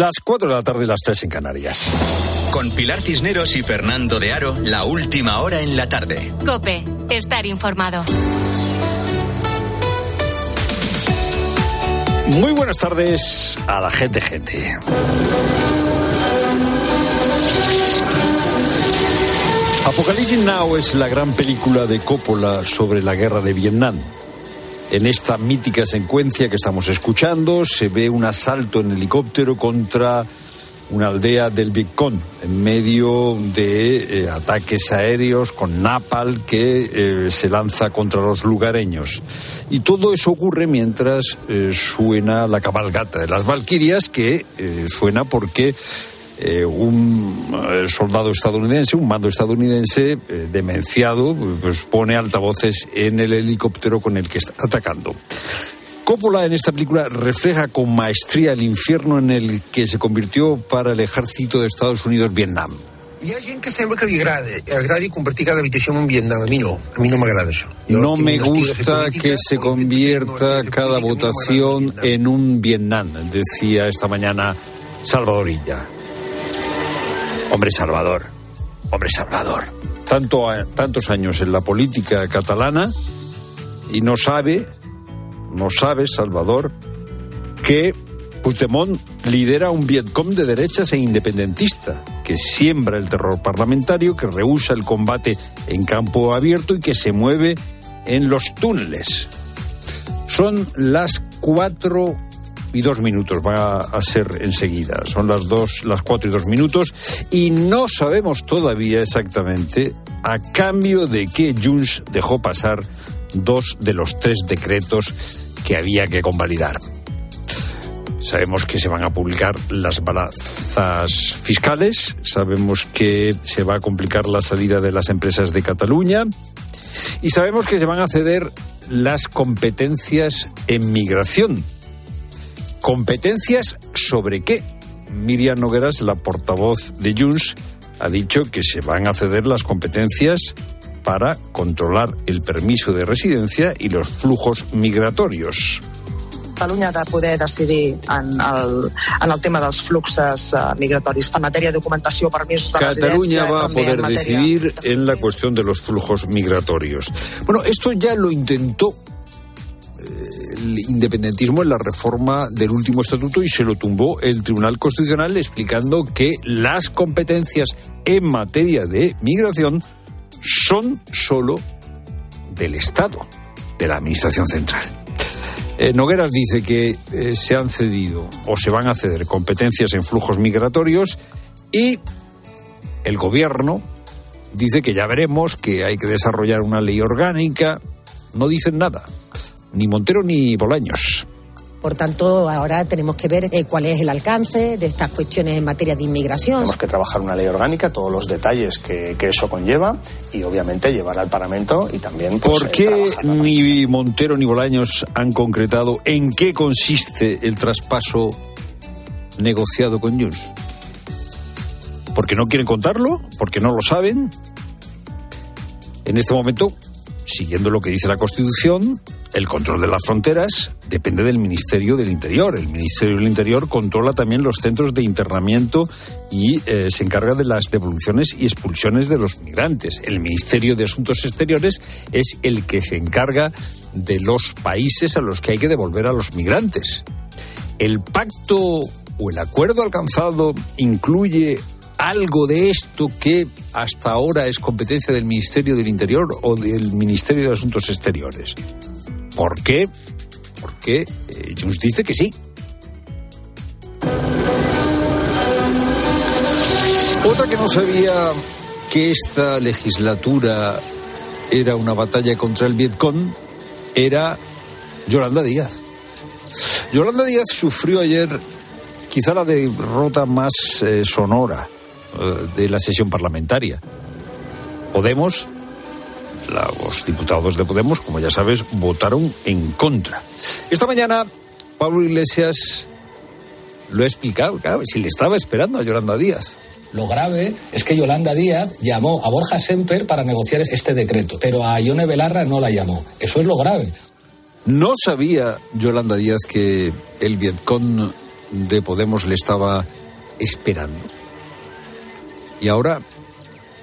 Las 4 de la tarde, las 3 en Canarias. Con Pilar Cisneros y Fernando de Aro, la última hora en la tarde. Cope, estar informado. Muy buenas tardes a la gente, gente. Apocalipsis Now es la gran película de Coppola sobre la guerra de Vietnam. En esta mítica secuencia que estamos escuchando se ve un asalto en helicóptero contra una aldea del Vietcong en medio de eh, ataques aéreos con napal que eh, se lanza contra los lugareños. Y todo eso ocurre mientras eh, suena la cabalgata de las Valquirias, que suena porque eh, un eh, soldado estadounidense, un mando estadounidense eh, demenciado, pues pone altavoces en el helicóptero con el que está atacando. Coppola en esta película refleja con maestría el infierno en el que se convirtió para el ejército de Estados Unidos Vietnam. Hi ha gent que sembla que li agrada, agradi convertir cada habitació en un Vietnam. A mi no, a mi no m'agrada això. Jo No tinc me gusta política, que se no convierta cada no votación Vietnam. en un Vietnam, decía esta mañana Salvadorilla. Hombre Salvador, hombre Salvador. Tanto, tantos años en la política catalana y no sabe, no sabe Salvador, que Puigdemont lidera un Vietcom de derechas e independentista, que siembra el terror parlamentario, que rehúsa el combate en campo abierto y que se mueve en los túneles. Son las cuatro y dos minutos, va a ser enseguida. Son las dos, las cuatro y dos minutos y no sabemos todavía exactamente a cambio de qué Junts dejó pasar dos de los tres decretos que había que convalidar. Sabemos que se van a publicar las balanzas fiscales, sabemos que se va a complicar la salida de las empresas de Cataluña y sabemos que se van a ceder las competencias en migración. ¿Competencias sobre qué? Miriam Nogueras, la portavoz de Junts, ha dicho que se van a ceder las competencias para controlar el permiso de residencia y los flujos migratorios. Catalunya ha de poder decidir en el, en el tema dels fluxes migratoris en matèria de documentació, permisos de Cataluña va a poder en decidir en la cuestión de los flujos migratorios. Bueno, esto ya lo intentó eh, independentismo en la reforma del último estatuto y se lo tumbó el Tribunal Constitucional explicando que las competencias en materia de migración son solo del Estado, de la Administración Central. Eh, Nogueras dice que eh, se han cedido o se van a ceder competencias en flujos migratorios y el gobierno dice que ya veremos, que hay que desarrollar una ley orgánica. No dicen nada, ni Montero ni Bolaños. Por tanto, ahora tenemos que ver eh, cuál es el alcance de estas cuestiones en materia de inmigración. Tenemos que trabajar una ley orgánica, todos los detalles que, que eso conlleva y obviamente llevar al Parlamento y también... pues, ¿Por eh, qué ni Montero ni Bolaños han concretado en qué consiste el traspaso negociado con Junts? ¿Porque no quieren contarlo? ¿Porque no lo saben? En este momento, siguiendo lo que dice la Constitución, el control de las fronteras depende del Ministerio del Interior. El Ministerio del Interior controla también los centros de internamiento y eh, se encarga de las devoluciones y expulsiones de los migrantes. El Ministerio de Asuntos Exteriores es el que se encarga de los países a los que hay que devolver a los migrantes. ¿El pacto o el acuerdo alcanzado incluye algo de esto que hasta ahora es competencia del Ministerio del Interior o del Ministerio de Asuntos Exteriores? ¿Por qué? Porque eh, Junts dice que sí. Otra que no sabía que esta legislatura era una batalla contra el Vietcong era Yolanda Díaz. Yolanda Díaz sufrió ayer quizá la derrota más eh, sonora eh, de la sesión parlamentaria. Podemos, los diputados de Podemos, como ya sabes, votaron en contra. Esta mañana, Pablo Iglesias lo ha explicado, claro, si le estaba esperando a Yolanda Díaz. Lo grave es que Yolanda Díaz llamó a Borja Semper para negociar este decreto, pero a Ione Belarra no la llamó. Eso es lo grave. No sabía Yolanda Díaz que el Vietcong de Podemos le estaba esperando. Y ahora,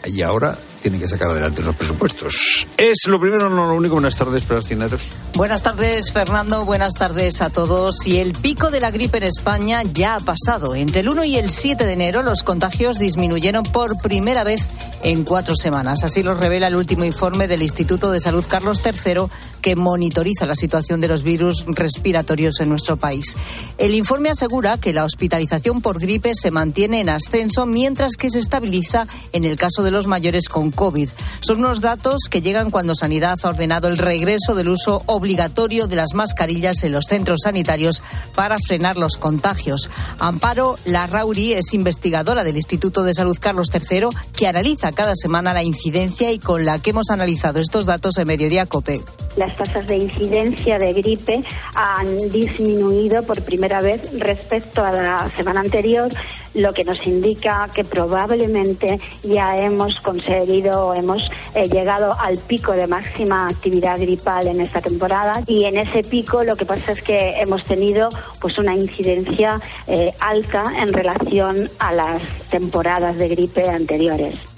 y ahora tienen que sacar adelante los presupuestos. Es lo primero, no lo único. Buenas tardes, Cineros. Buenas tardes, Fernando. Buenas tardes a todos. Y el pico de la gripe en España ya ha pasado. Entre el 1 y el 7 de enero, los contagios disminuyeron por primera vez en cuatro semanas. Así lo revela el último informe del Instituto de Salud Carlos III, que monitoriza la situación de los virus respiratorios en nuestro país. El informe asegura que la hospitalización por gripe se mantiene en ascenso, mientras que se estabiliza en el caso de los mayores con COVID. Son unos datos que llegan cuando Sanidad ha ordenado el regreso del uso obligatorio de las mascarillas en los centros sanitarios para frenar los contagios. Amparo Larrauri es investigadora del Instituto de Salud Carlos III que analiza cada semana la incidencia y con la que hemos analizado estos datos en Mediodía COPE las tasas de incidencia de gripe han disminuido por primera vez respecto a la semana anterior, lo que nos indica que probablemente ya hemos conseguido, hemos eh, llegado al pico de máxima actividad gripal en esta temporada y en ese pico lo que pasa es que hemos tenido pues una incidencia eh, alta en relación a las temporadas de gripe anteriores.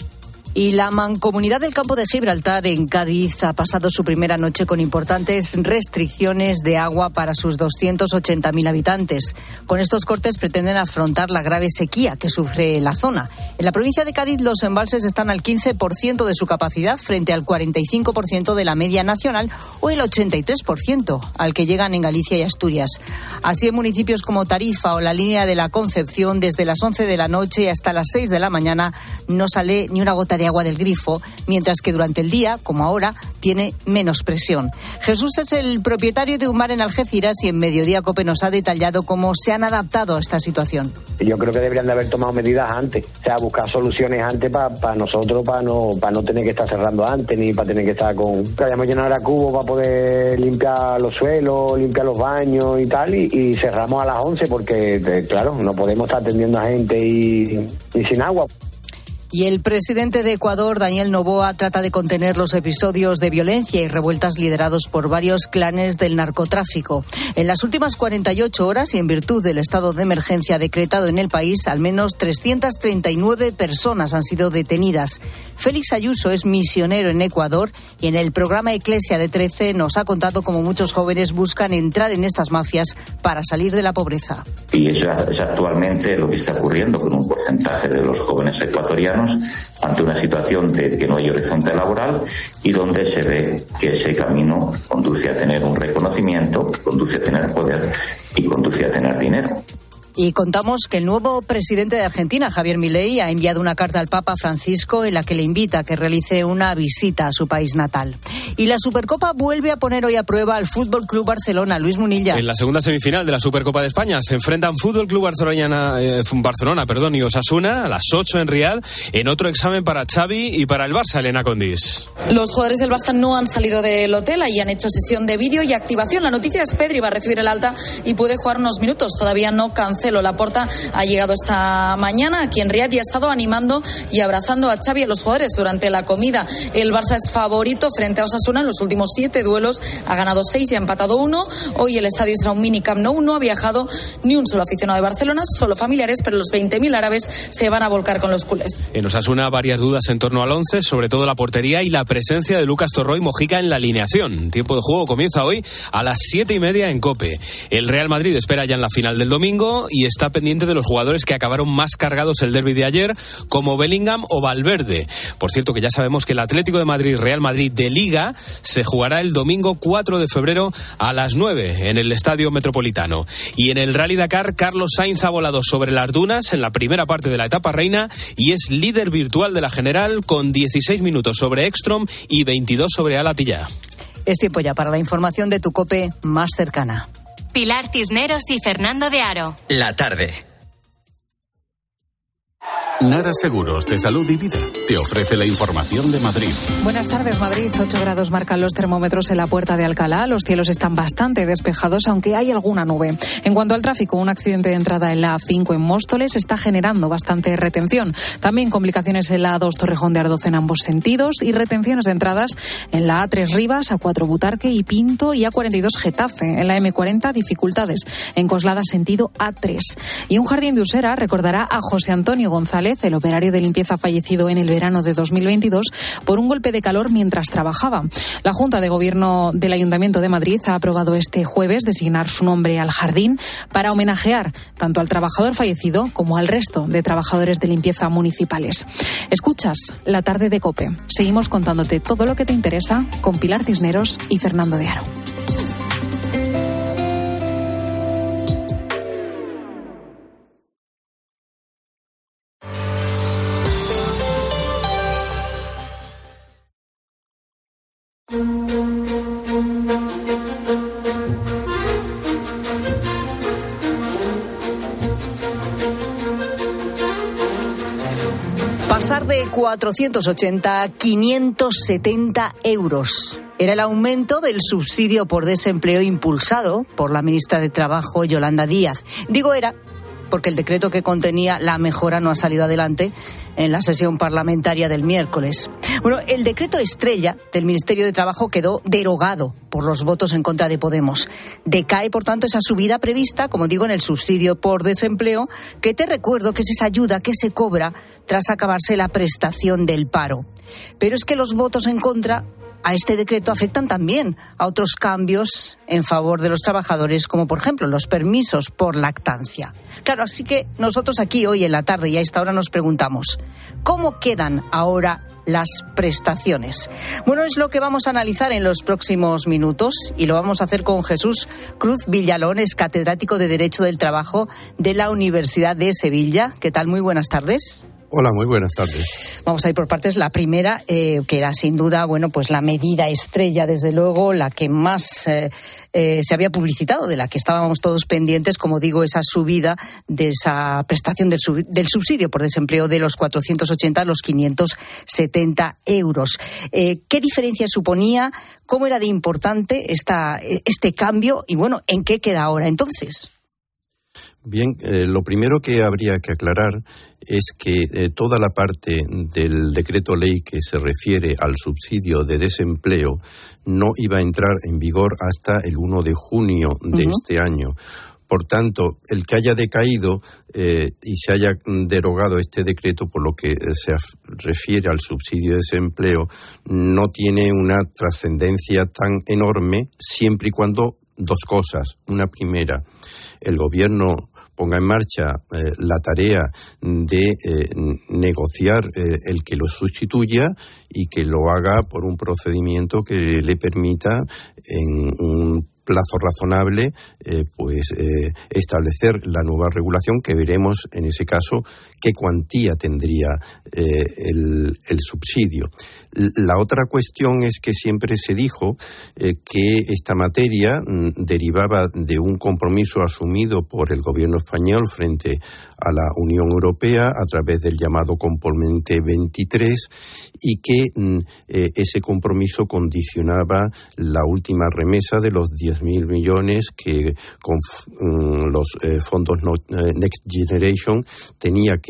Y la mancomunidad del campo de Gibraltar en Cádiz ha pasado su primera noche con importantes restricciones de agua para sus 280.000 habitantes. Con estos cortes pretenden afrontar la grave sequía que sufre la zona. En la provincia de Cádiz los embalses están al 15% de su capacidad frente al 45% de la media nacional o el 83% al que llegan en Galicia y Asturias. Así en municipios como Tarifa o la línea de la Concepción desde las 11 de la noche hasta las 6 de la mañana no sale ni una gota de agua del grifo, mientras que durante el día, como ahora, tiene menos presión. Jesús es el propietario de un mar en Algeciras y en Mediodía Cope nos ha detallado cómo se han adaptado a esta situación. Yo creo que deberían de haber tomado medidas antes, o sea, buscar soluciones antes para nosotros, para no, para no tener que estar cerrando antes, ni para tener que estar con... Que hayamos llenado a cubo para poder limpiar los suelos, limpiar los baños y tal, y, cerramos a las 11 porque, eh, claro, no podemos estar atendiendo a gente y sin agua. Y el presidente de Ecuador, Daniel Novoa, trata de contener los episodios de violencia y revueltas liderados por varios clanes del narcotráfico. En las últimas 48 horas y en virtud del estado de emergencia decretado en el país, al menos 339 personas han sido detenidas. Félix Ayuso es misionero en Ecuador y en el programa Eclesia de 13 nos ha contado cómo muchos jóvenes buscan entrar en estas mafias para salir de la pobreza. Y eso es actualmente lo que está ocurriendo porcentaje de los jóvenes ecuatorianos ante una situación de que no hay horizonte laboral y donde se ve que ese camino conduce a tener un reconocimiento, conduce a tener poder y conduce a tener dinero. Y contamos que el nuevo presidente de Argentina, Javier Milei, ha enviado una carta al Papa Francisco en la que le invita a que realice una visita a su país natal. Y la Supercopa vuelve a poner hoy a prueba al Fútbol Club Barcelona. Luis Munilla. En la segunda semifinal de la Supercopa de España se enfrentan Fútbol Club Barcelona, eh, Barcelona perdón, y Osasuna a las 8 en Riad en otro examen para Xavi y para el Barça, Elena Condis. Los jugadores del Barça no han salido del hotel y han hecho sesión de vídeo y activación. La noticia es Pedri va a recibir el alta y puede jugar unos minutos. Todavía no cancela la Laporta ha llegado esta mañana aquí en Riyadh y ha estado animando y abrazando a Xavi y a los jugadores durante la comida. El Barça es favorito frente a Osasuna en los últimos siete duelos. Ha ganado seis y ha empatado uno. Hoy el estadio será un mini Camp Nou. No ha viajado ni un solo aficionado de Barcelona, solo familiares, pero los 20.000 árabes se van a volcar con los culés. En Osasuna varias dudas en torno al once, sobre todo la portería y la presencia de Lucas Torroy Mojica en la alineación. Tiempo de juego comienza hoy a las siete y media en Cope. El Real Madrid espera ya en la final del domingo y está pendiente de los jugadores que acabaron más cargados el derby de ayer, como Bellingham o Valverde. Por cierto, que ya sabemos que el Atlético de Madrid, Real Madrid de Liga, se jugará el domingo 4 de febrero a las 9 en el Estadio Metropolitano. Y en el Rally Dakar, Carlos Sainz ha volado sobre las dunas en la primera parte de la etapa reina y es líder virtual de la general con 16 minutos sobre Ekstrom y 22 sobre Alatilla. Es tiempo ya para la información de tu cope más cercana. Pilar Tisneros y Fernando de Aro. La tarde. Nara Seguros de Salud y Vida te ofrece la información de Madrid. Buenas tardes, Madrid. 8 grados marcan los termómetros en la puerta de Alcalá. Los cielos están bastante despejados, aunque hay alguna nube. En cuanto al tráfico, un accidente de entrada en la A5 en Móstoles está generando bastante retención. También complicaciones en la A2 Torrejón de Ardoz en ambos sentidos y retenciones de entradas en la A3 Rivas, A4 Butarque y Pinto y A42 Getafe. En la M40 dificultades en Coslada sentido A3. Y un jardín de Usera recordará a José Antonio González el operario de limpieza fallecido en el verano de 2022 por un golpe de calor mientras trabajaba. La Junta de Gobierno del Ayuntamiento de Madrid ha aprobado este jueves designar su nombre al jardín para homenajear tanto al trabajador fallecido como al resto de trabajadores de limpieza municipales. Escuchas la tarde de Cope. Seguimos contándote todo lo que te interesa con Pilar Cisneros y Fernando de Aro. 480 a 570 euros. Era el aumento del subsidio por desempleo impulsado por la ministra de Trabajo, Yolanda Díaz. Digo era porque el decreto que contenía la mejora no ha salido adelante en la sesión parlamentaria del miércoles. Bueno, el decreto estrella del Ministerio de Trabajo quedó derogado por los votos en contra de Podemos. Decae, por tanto, esa subida prevista, como digo, en el subsidio por desempleo, que te recuerdo que es esa ayuda que se cobra tras acabarse la prestación del paro. Pero es que los votos en contra a este decreto afectan también a otros cambios en favor de los trabajadores, como por ejemplo los permisos por lactancia. Claro, así que nosotros aquí hoy en la tarde y a esta hora nos preguntamos, ¿cómo quedan ahora las prestaciones. Bueno, es lo que vamos a analizar en los próximos minutos y lo vamos a hacer con Jesús Cruz Villalón, es catedrático de Derecho del Trabajo de la Universidad de Sevilla. ¿Qué tal? Muy buenas tardes. Hola, muy buenas tardes. Vamos a ir por partes. La primera, eh, que era sin duda, bueno, pues la medida estrella, desde luego, la que más eh, eh, se había publicitado, de la que estábamos todos pendientes, como digo, esa subida de esa prestación del, del subsidio por desempleo de los 480 a los 570 euros. ¿Qué diferencia suponía? ¿Cómo era de importante esta, este cambio? Y bueno, ¿en qué queda ahora entonces? Bien, lo primero que habría que aclarar es que eh, toda la parte del decreto ley que se refiere al subsidio de desempleo no iba a entrar en vigor hasta el 1 de junio de este año. Por tanto, el que haya decaído eh, y se haya derogado este decreto por lo que se refiere al subsidio de desempleo no tiene una trascendencia tan enorme siempre y cuando dos cosas. Una primera, el gobierno ponga en marcha eh, la tarea de eh, negociar eh, el que lo sustituya y que lo haga por un procedimiento que le permita en un plazo razonable pues establecer la nueva regulación que veremos en ese caso qué cuantía tendría el, el subsidio. La otra cuestión es que siempre se dijo eh, que esta materia mm, derivaba de un compromiso asumido por el gobierno español frente a la Unión Europea a través del llamado Componente 23 y que mm, eh, ese compromiso condicionaba la última remesa de los 10.000 millones que con mm, los eh, fondos Next Generation tenía que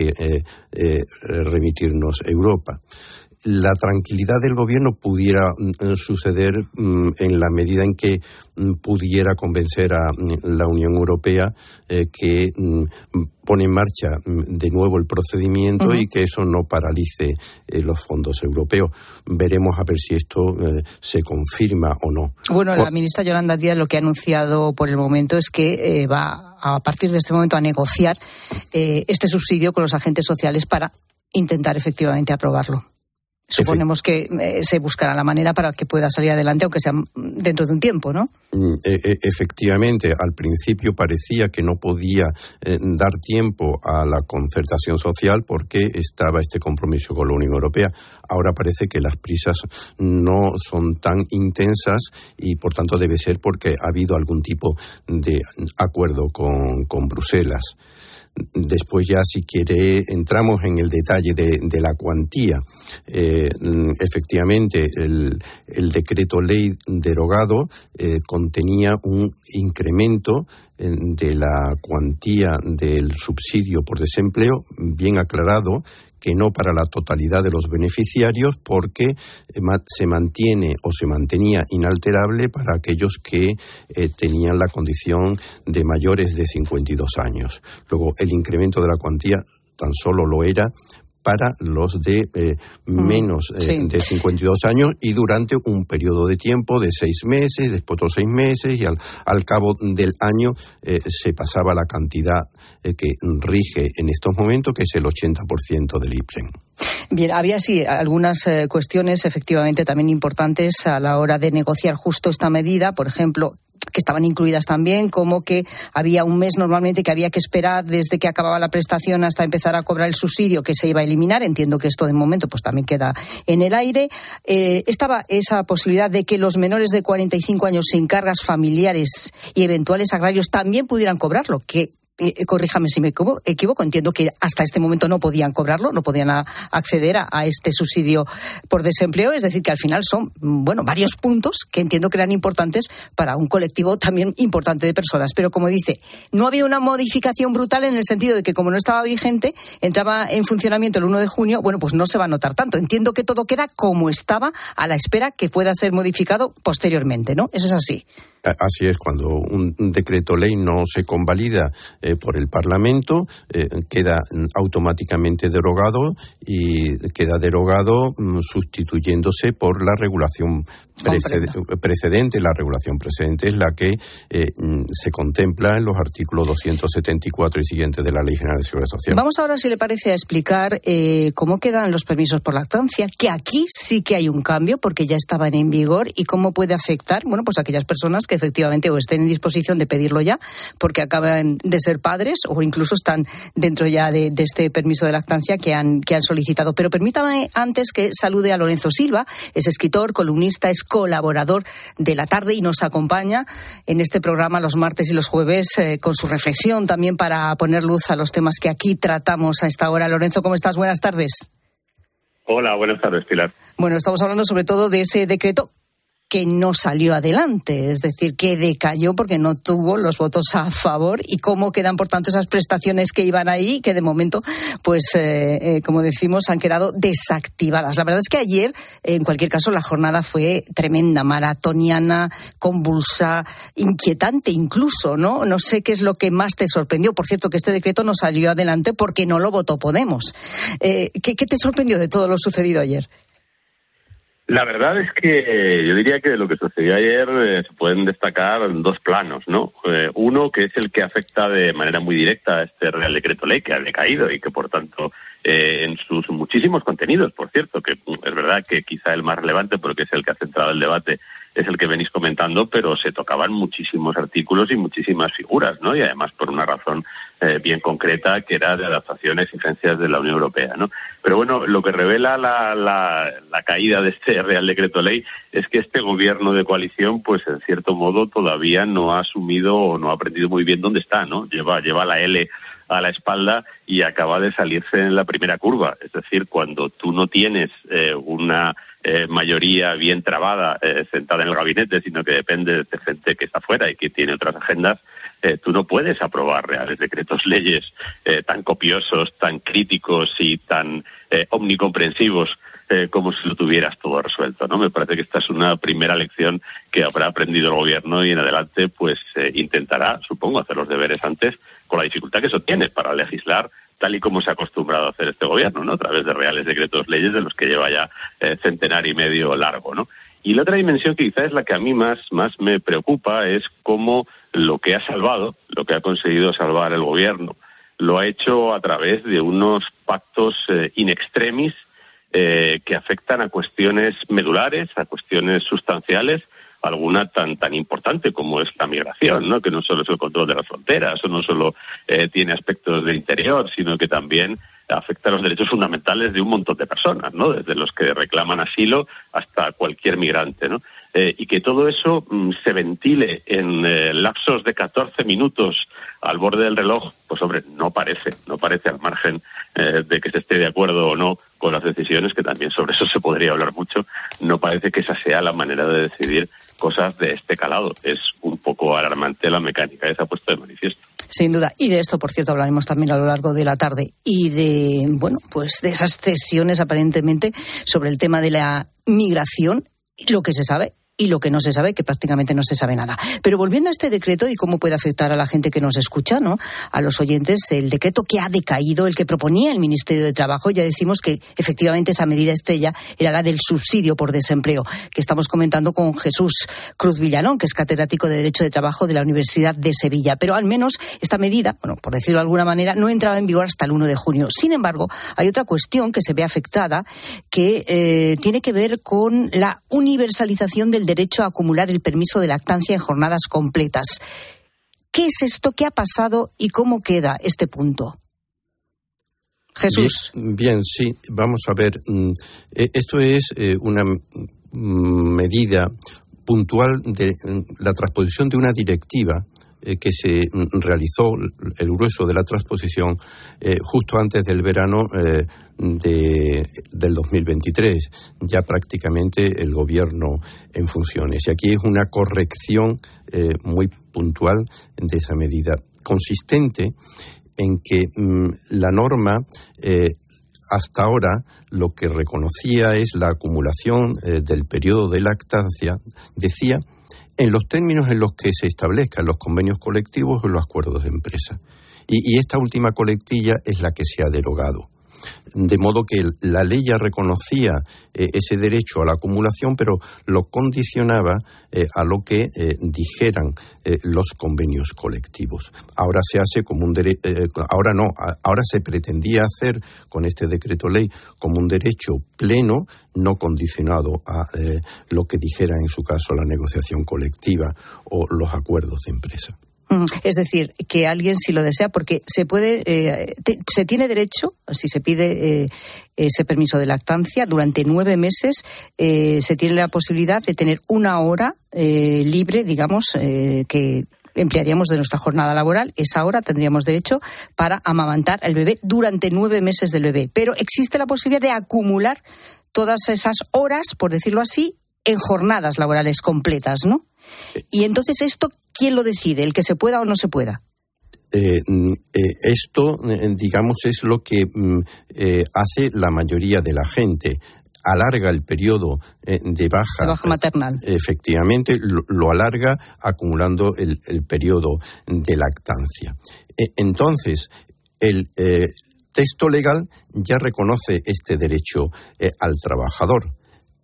remitirnos Europa la tranquilidad del gobierno pudiera mm, suceder mm, en la medida en que mm, pudiera convencer a la Unión Europea eh, que pone en marcha de nuevo el procedimiento y que eso no paralice eh, los fondos europeos. Veremos a ver si esto eh, se confirma o no. Bueno, la ministra Yolanda Díaz lo que ha anunciado por el momento es que va a partir de este momento a negociar este subsidio con los agentes sociales para intentar efectivamente aprobarlo. Suponemos que eh, se buscará la manera para que pueda salir adelante, aunque sea dentro de un tiempo, ¿no? Mm, e, e, efectivamente, al principio parecía que no podía eh, dar tiempo a la concertación social porque estaba este compromiso con la Unión Europea. Ahora parece que las prisas no son tan intensas y, por tanto, debe ser porque ha habido algún tipo de acuerdo con, con Bruselas. Después ya si quiere entramos en el detalle de, la cuantía. Eh, efectivamente, el, decreto ley derogado eh, contenía un incremento de la cuantía del subsidio por desempleo bien aclarado que no para la totalidad de los beneficiarios porque eh, se mantiene o se mantenía inalterable para aquellos que eh, tenían la condición de mayores de 52 años. Luego, el incremento de la cuantía tan solo lo era para los de eh, menos de 52 años y durante un periodo de tiempo de seis meses, después otros seis meses y al, al cabo del año se pasaba la cantidad eh, que rige en estos momentos, que es el 80% del IPREM. Bien, había sí algunas eh, cuestiones efectivamente también importantes a la hora de negociar justo esta medida. Por ejemplo, estaban incluidas también, como que había un mes normalmente que había que esperar desde que acababa la prestación hasta empezar a cobrar el subsidio que se iba a eliminar. Entiendo que esto de momento pues también queda en el aire. Eh, estaba esa posibilidad de que los menores de 45 años sin cargas familiares y eventuales agrarios también pudieran cobrarlo, que eh, corríjame si me equivoco, entiendo que hasta este momento no podían cobrarlo, no podían acceder a, este subsidio por desempleo, es decir, que al final son, mm, bueno, varios puntos que entiendo que eran importantes para un colectivo también importante de personas. Pero como dice, no había una modificación brutal en el sentido de que como no estaba vigente, entraba en funcionamiento el 1 de junio, bueno, pues no se va a notar tanto. Entiendo que todo queda como estaba a la espera que pueda ser modificado posteriormente, ¿no? Eso es así. Así es, cuando un decreto ley no se convalida eh, por el Parlamento, eh, queda automáticamente derogado y queda derogado mm, sustituyéndose por la regulación precedente, la regulación precedente es la que eh, mm, se contempla en los artículos 274 y siguientes de la Ley General de Seguridad Social. Vamos ahora, si le parece, a explicar eh, cómo quedan los permisos por lactancia, que aquí sí que hay un cambio porque ya estaban en vigor y cómo puede afectar, bueno, pues a aquellas personas que efectivamente o estén en disposición de pedirlo ya porque acaban de ser padres o incluso están dentro ya de, de este permiso de lactancia que han, que han solicitado. Pero permítame antes que salude a Lorenzo Silva, es escritor, columnista, es colaborador de la tarde y nos acompaña en este programa los martes y los jueves eh, con su reflexión también para poner luz a los temas que aquí tratamos a esta hora. Lorenzo, ¿cómo estás? Buenas tardes. Hola, buenas tardes, Pilar. Bueno, estamos hablando sobre todo de ese decreto que no salió adelante, es decir, que decayó porque no tuvo los votos a favor y cómo quedan, por tanto, esas prestaciones que iban ahí, que de momento, pues, eh, eh, como decimos, han quedado desactivadas. La verdad es que ayer, en cualquier caso, la jornada fue tremenda, maratoniana, convulsa, inquietante incluso, ¿no? No sé qué es lo que más te sorprendió. Por cierto, que este decreto no salió adelante porque no lo votó Podemos. Eh, ¿qué, ¿Qué te sorprendió de todo lo sucedido ayer? La verdad es que yo diría que de lo que sucedió ayer eh, se pueden destacar dos planos, ¿no? Eh, uno que es el que afecta de manera muy directa a este Real Decreto Ley que ha decaído y que por tanto eh, en sus muchísimos contenidos, por cierto, que es verdad que quizá el más relevante porque es el que ha centrado el debate es el que venís comentando, pero se tocaban muchísimos artículos y muchísimas figuras, ¿no? Y además por una razón eh, bien concreta que era de adaptación a exigencias de la Unión Europea, ¿no? Pero bueno, lo que revela la, la, la, caída de este Real Decreto Ley es que este gobierno de coalición, pues en cierto modo todavía no ha asumido o no ha aprendido muy bien dónde está, ¿no? Lleva, lleva la L a la espalda y acaba de salirse en la primera curva. Es decir, cuando tú no tienes eh, una eh, mayoría bien trabada eh, sentada en el gabinete, sino que depende de gente que está fuera y que tiene otras agendas, eh, tú no puedes aprobar reales decretos leyes tan copiosos, tan críticos y tan omnicomprensivos como si lo tuvieras todo resuelto. ¿no? Me parece que esta es una primera lección que habrá aprendido el gobierno y en adelante pues intentará, supongo, hacer los deberes antes con la dificultad que eso tiene para legislar tal y como se ha acostumbrado a hacer este gobierno, ¿no? A través de reales decretos leyes de los que lleva ya eh, centenario y medio largo, ¿no? Y la otra dimensión que quizá es la que a mí más, más me preocupa es cómo lo que ha salvado, lo que ha conseguido salvar el gobierno, lo ha hecho a través de unos pactos eh, in extremis eh, que afectan a cuestiones medulares, a cuestiones sustanciales, alguna tan tan importante como es la migración, ¿no? que no solo es el control de las fronteras, o no solo eh, tiene aspectos de interior, sino que también afecta a los derechos fundamentales de un montón de personas, ¿no? Desde los que reclaman asilo hasta cualquier migrante, ¿no? Eh, y que todo eso mm, se ventile en eh, lapsos de 14 minutos al borde del reloj, pues hombre, no parece, no parece al margen eh, de que se esté de acuerdo o no con las decisiones, que también sobre eso se podría hablar mucho, no parece que esa sea la manera de decidir cosas de este calado. Es un poco alarmante la mecánica ha puesto de manifiesto. Sin duda. Y de esto, por cierto, hablaremos también a lo largo de la tarde. Y de, bueno, pues de esas cesiones aparentemente sobre el tema de la migración, lo que se sabe y lo que no se sabe, que prácticamente no se sabe nada. Pero volviendo a este decreto y cómo puede afectar a la gente que nos escucha, ¿no? A los oyentes, el decreto que ha decaído, el que proponía el Ministerio de Trabajo, ya decimos que efectivamente esa medida estrella era la del subsidio por desempleo, que estamos comentando con Jesús Cruz Villalón, que es catedrático de Derecho de Trabajo de la Universidad de Sevilla. Pero al menos esta medida, bueno, por decirlo de alguna manera, no entraba en vigor hasta el 1 de junio. Sin embargo, hay otra cuestión que se ve afectada que eh, tiene que ver con la universalización del derecho a acumular el permiso de lactancia en jornadas completas. ¿Qué es esto? ¿Qué ha pasado y cómo queda este punto? Jesús. Bien, sí, vamos a ver. Mm, eh, esto es eh, una mm, medida puntual de mm, la transposición de una directiva eh, que se realizó, el grueso de la transposición, justo antes del verano de, del 2023, ya prácticamente el gobierno en funciones. Y aquí es una corrección eh, muy puntual de esa medida, consistente en que mm, la norma eh, hasta ahora lo que reconocía es la acumulación eh, del periodo de lactancia, decía, en los términos en los que se establezcan los convenios colectivos o los acuerdos de empresa. y esta última colectilla es la que se ha derogado de modo que la ley ya reconocía eh, ese derecho a la acumulación, pero lo condicionaba eh, a lo que eh, dijeran los convenios colectivos. Ahora se hace como un derecho, ahora no, ahora se pretendía hacer con este decreto ley como un derecho pleno, no condicionado a lo que dijera en su caso la negociación colectiva o los acuerdos de empresa. Mm, es decir, que alguien si lo desea, porque se puede, eh, se tiene derecho, si se pide eh, ese permiso de lactancia, durante nueve meses eh, se tiene la posibilidad de tener una hora libre, digamos, que emplearíamos de nuestra jornada laboral, esa hora tendríamos derecho para amamantar al bebé durante nueve meses del bebé. Pero existe la posibilidad de acumular todas esas horas, por decirlo así, en jornadas laborales completas, ¿no? Y entonces esto ¿quién lo decide? ¿El que se pueda o no se pueda? Eh, mm, eh, esto, eh, digamos, es lo que mm, hace la mayoría de la gente. Alarga el periodo de baja, baja maternal. Efectivamente, lo, alarga acumulando el, el, periodo de lactancia. entonces, el texto legal ya reconoce este derecho al trabajador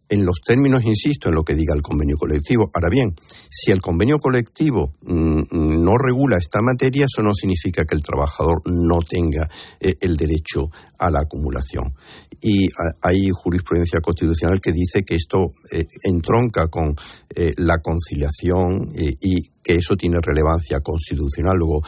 en los términos, insisto, en lo que diga el convenio colectivo. Ahora bien, si el convenio colectivo mm, no regula esta materia, eso no significa que el trabajador no tenga eh, el derecho a la acumulación. Y hay jurisprudencia constitucional que dice que esto eh, entronca con eh, la conciliación y que eso tiene relevancia constitucional. Luego,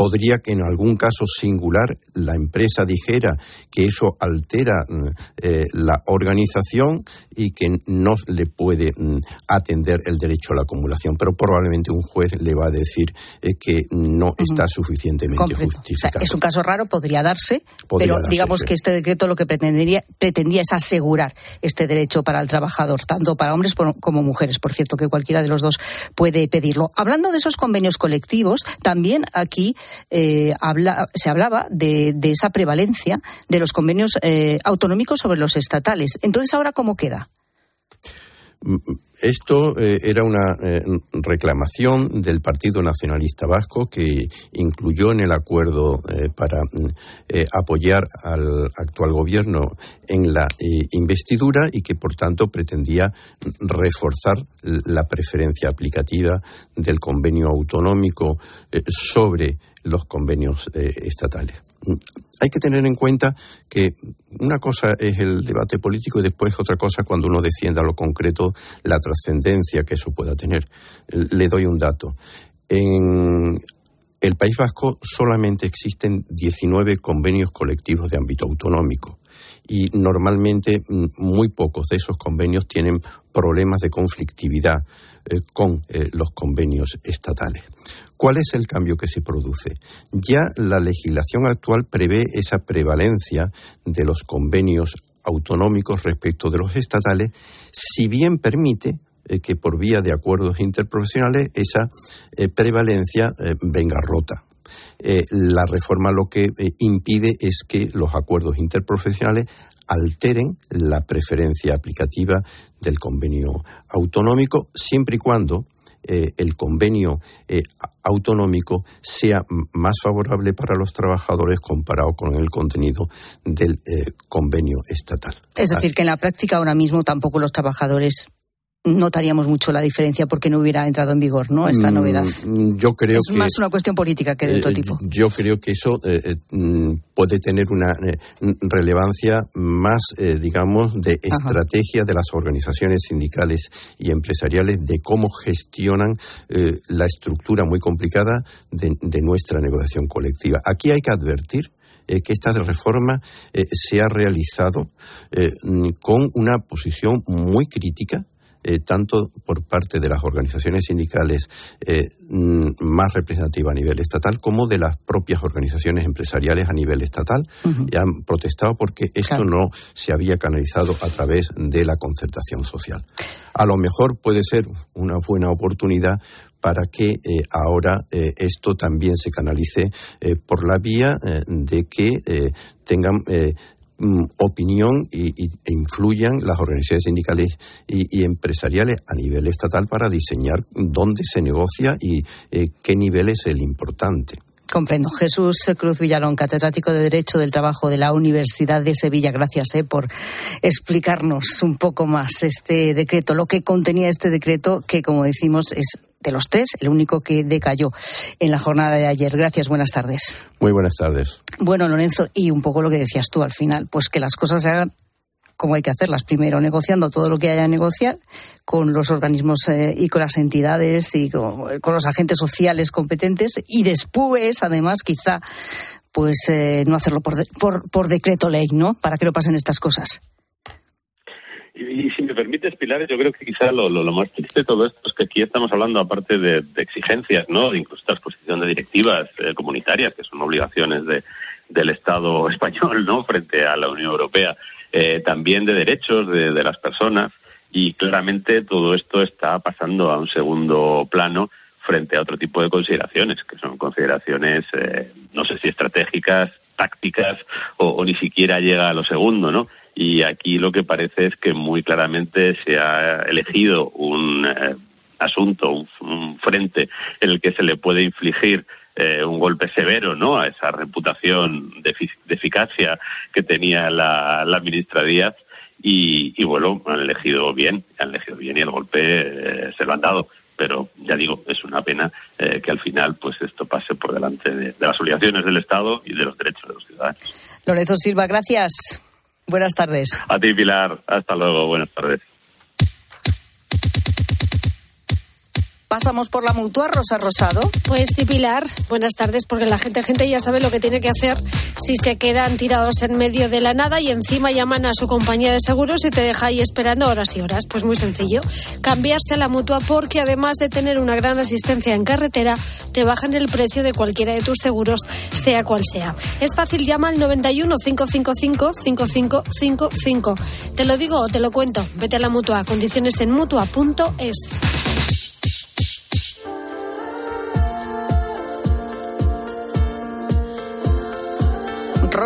podría que en algún caso singular la empresa dijera que eso altera mm, eh, la organización y que no le puede mm, atender el derecho a la acumulación, pero probablemente un juez le va a decir eh, que no está suficientemente justificado. es un caso raro, podría darse, pero digamos que este decreto lo que pretendería, pretendía es asegurar este derecho para el trabajador, tanto para hombres como mujeres, por cierto, que cualquiera de los dos puede pedirlo. Hablando de esos convenios colectivos, también aquí eh, se hablaba de, esa prevalencia de los convenios eh, autonómicos sobre los estatales. Entonces, ¿ahora cómo queda? Esto eh, era una eh, reclamación del Partido Nacionalista Vasco que incluyó en el acuerdo eh, para apoyar al actual gobierno en la investidura y que, por tanto, pretendía reforzar la preferencia aplicativa del convenio autonómico sobre los convenios estatales hay que tener en cuenta que una cosa es el debate político y después otra cosa cuando uno defienda lo concreto la trascendencia que eso pueda tener. Le doy un dato. En el País Vasco solamente existen 19 convenios colectivos de ámbito autonómico y normalmente mm, muy pocos de esos convenios tienen problemas de conflictividad eh, con eh, los convenios estatales. ¿Cuál es el cambio que se produce? Ya la legislación actual prevé esa prevalencia de los convenios autonómicos respecto de los estatales, si bien permite eh, que por vía de acuerdos interprofesionales esa prevalencia venga rota. la reforma lo que impide es que los acuerdos interprofesionales alteren la preferencia aplicativa del convenio autonómico, siempre y cuando eh, el convenio eh, autonómico sea más favorable para los trabajadores comparado con el contenido del eh, convenio estatal. Es decir, que en la práctica ahora mismo tampoco los trabajadores notaríamos mucho la diferencia porque no hubiera entrado en vigor, ¿no? Esta mm, novedad. Yo creo es más una cuestión política que de otro tipo. Yo creo que eso mm, puede tener una relevancia más, digamos, de estrategia de las organizaciones sindicales y empresariales de cómo gestionan la estructura muy complicada de, nuestra negociación colectiva. Aquí hay que advertir que esta reforma se ha realizado con una posición muy crítica eh, tanto por parte de las organizaciones sindicales eh, mm, más representativas a nivel estatal como de las propias organizaciones empresariales a nivel estatal y han protestado porque esto no se había canalizado a través de la concertación social. A lo mejor puede ser una buena oportunidad para que eh, ahora esto también se canalice por la vía de que tengan Mm, opinión y, e influyan las organizaciones sindicales y, empresariales a nivel estatal para diseñar dónde se negocia y eh, qué nivel es el importante. Comprendo. Jesús Cruz Villalón, catedrático de Derecho del Trabajo de la Universidad de Sevilla. Gracias eh, por explicarnos un poco más este decreto, lo que contenía este decreto, que como decimos es de los tres, el único que decayó en la jornada de ayer. Gracias, buenas tardes. Muy buenas tardes. Bueno, Lorenzo, y un poco lo que decías tú al final, pues que las cosas se hagan como hay que hacerlas. Primero, negociando todo lo que haya que negociar con los organismos eh, y con las entidades y con, los agentes sociales competentes. Y después, además, quizá, pues eh, no hacerlo por, por, por decreto ley, ¿no? Para que no pasen estas cosas. Y, si me permites, Pilar, yo creo que quizá lo, más triste de todo esto es que aquí estamos hablando, aparte de, exigencias, ¿no? De incluso transposición de directivas eh, comunitarias, que son obligaciones de, del Estado español, ¿no? Frente a la Unión Europea, eh, también de derechos de, las personas. Y claramente todo esto está pasando a un segundo plano frente a otro tipo de consideraciones, que son consideraciones, eh, no sé si estratégicas, tácticas, o, ni siquiera llega a lo segundo, ¿no? y aquí lo que parece es que muy claramente se ha elegido un eh, asunto, un, frente en el que se le puede infligir eh, un golpe severo ¿no? a esa reputación de, eficacia que tenía la, ministra Díaz y, bueno, han elegido bien, han elegido bien y el golpe eh, se lo han dado pero ya digo, es una pena que al final pues esto pase por delante de, de, las obligaciones del Estado y de los derechos de los ciudadanos. Lorenzo Silva, gracias. Buenas tardes. A ti, Pilar. Hasta luego. Buenas tardes. Pasamos por la mutua, Rosa Rosado. Pues sí, Pilar, buenas tardes, porque la gente, gente ya sabe lo que tiene que hacer si se quedan tirados en medio de la nada y encima llaman a su compañía de seguros y te deja ahí esperando horas y horas. Pues muy sencillo, cambiarse a la mutua porque además de tener una gran asistencia en carretera, te bajan el precio de cualquiera de tus seguros, sea cual sea. Es fácil, llama al 91 555 5555. Te lo digo o te lo cuento. Vete a la mutua, condiciones en mutua.es.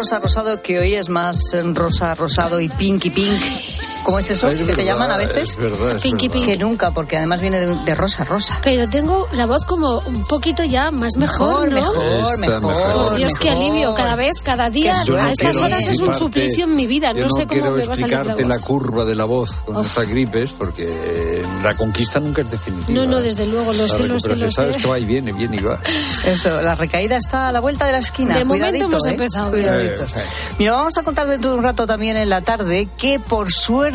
rosa rosado, que hoy es más rosa rosado y pinky pink. ¿Cómo es eso? que te llaman a veces? Pinky Pink. Que nunca, porque además viene de, rosa rosa. Pero tengo la voz como un poquito ya más mejor, ¿no? Mejor, mejor, Por Dios, qué alivio. Cada vez, cada día, a estas horas es un suplicio en mi vida. No, sé cómo me va a salir la voz. la curva de la voz con estas gripes, porque la conquista nunca es definitiva. No, no, desde luego, lo sé, lo sé, sabes que va y viene, viene y va. Eso, la recaída está a la vuelta de la esquina. De momento hemos ¿eh? empezado. Cuidadito. Mira, vamos a contar dentro de un rato también en la tarde que por suerte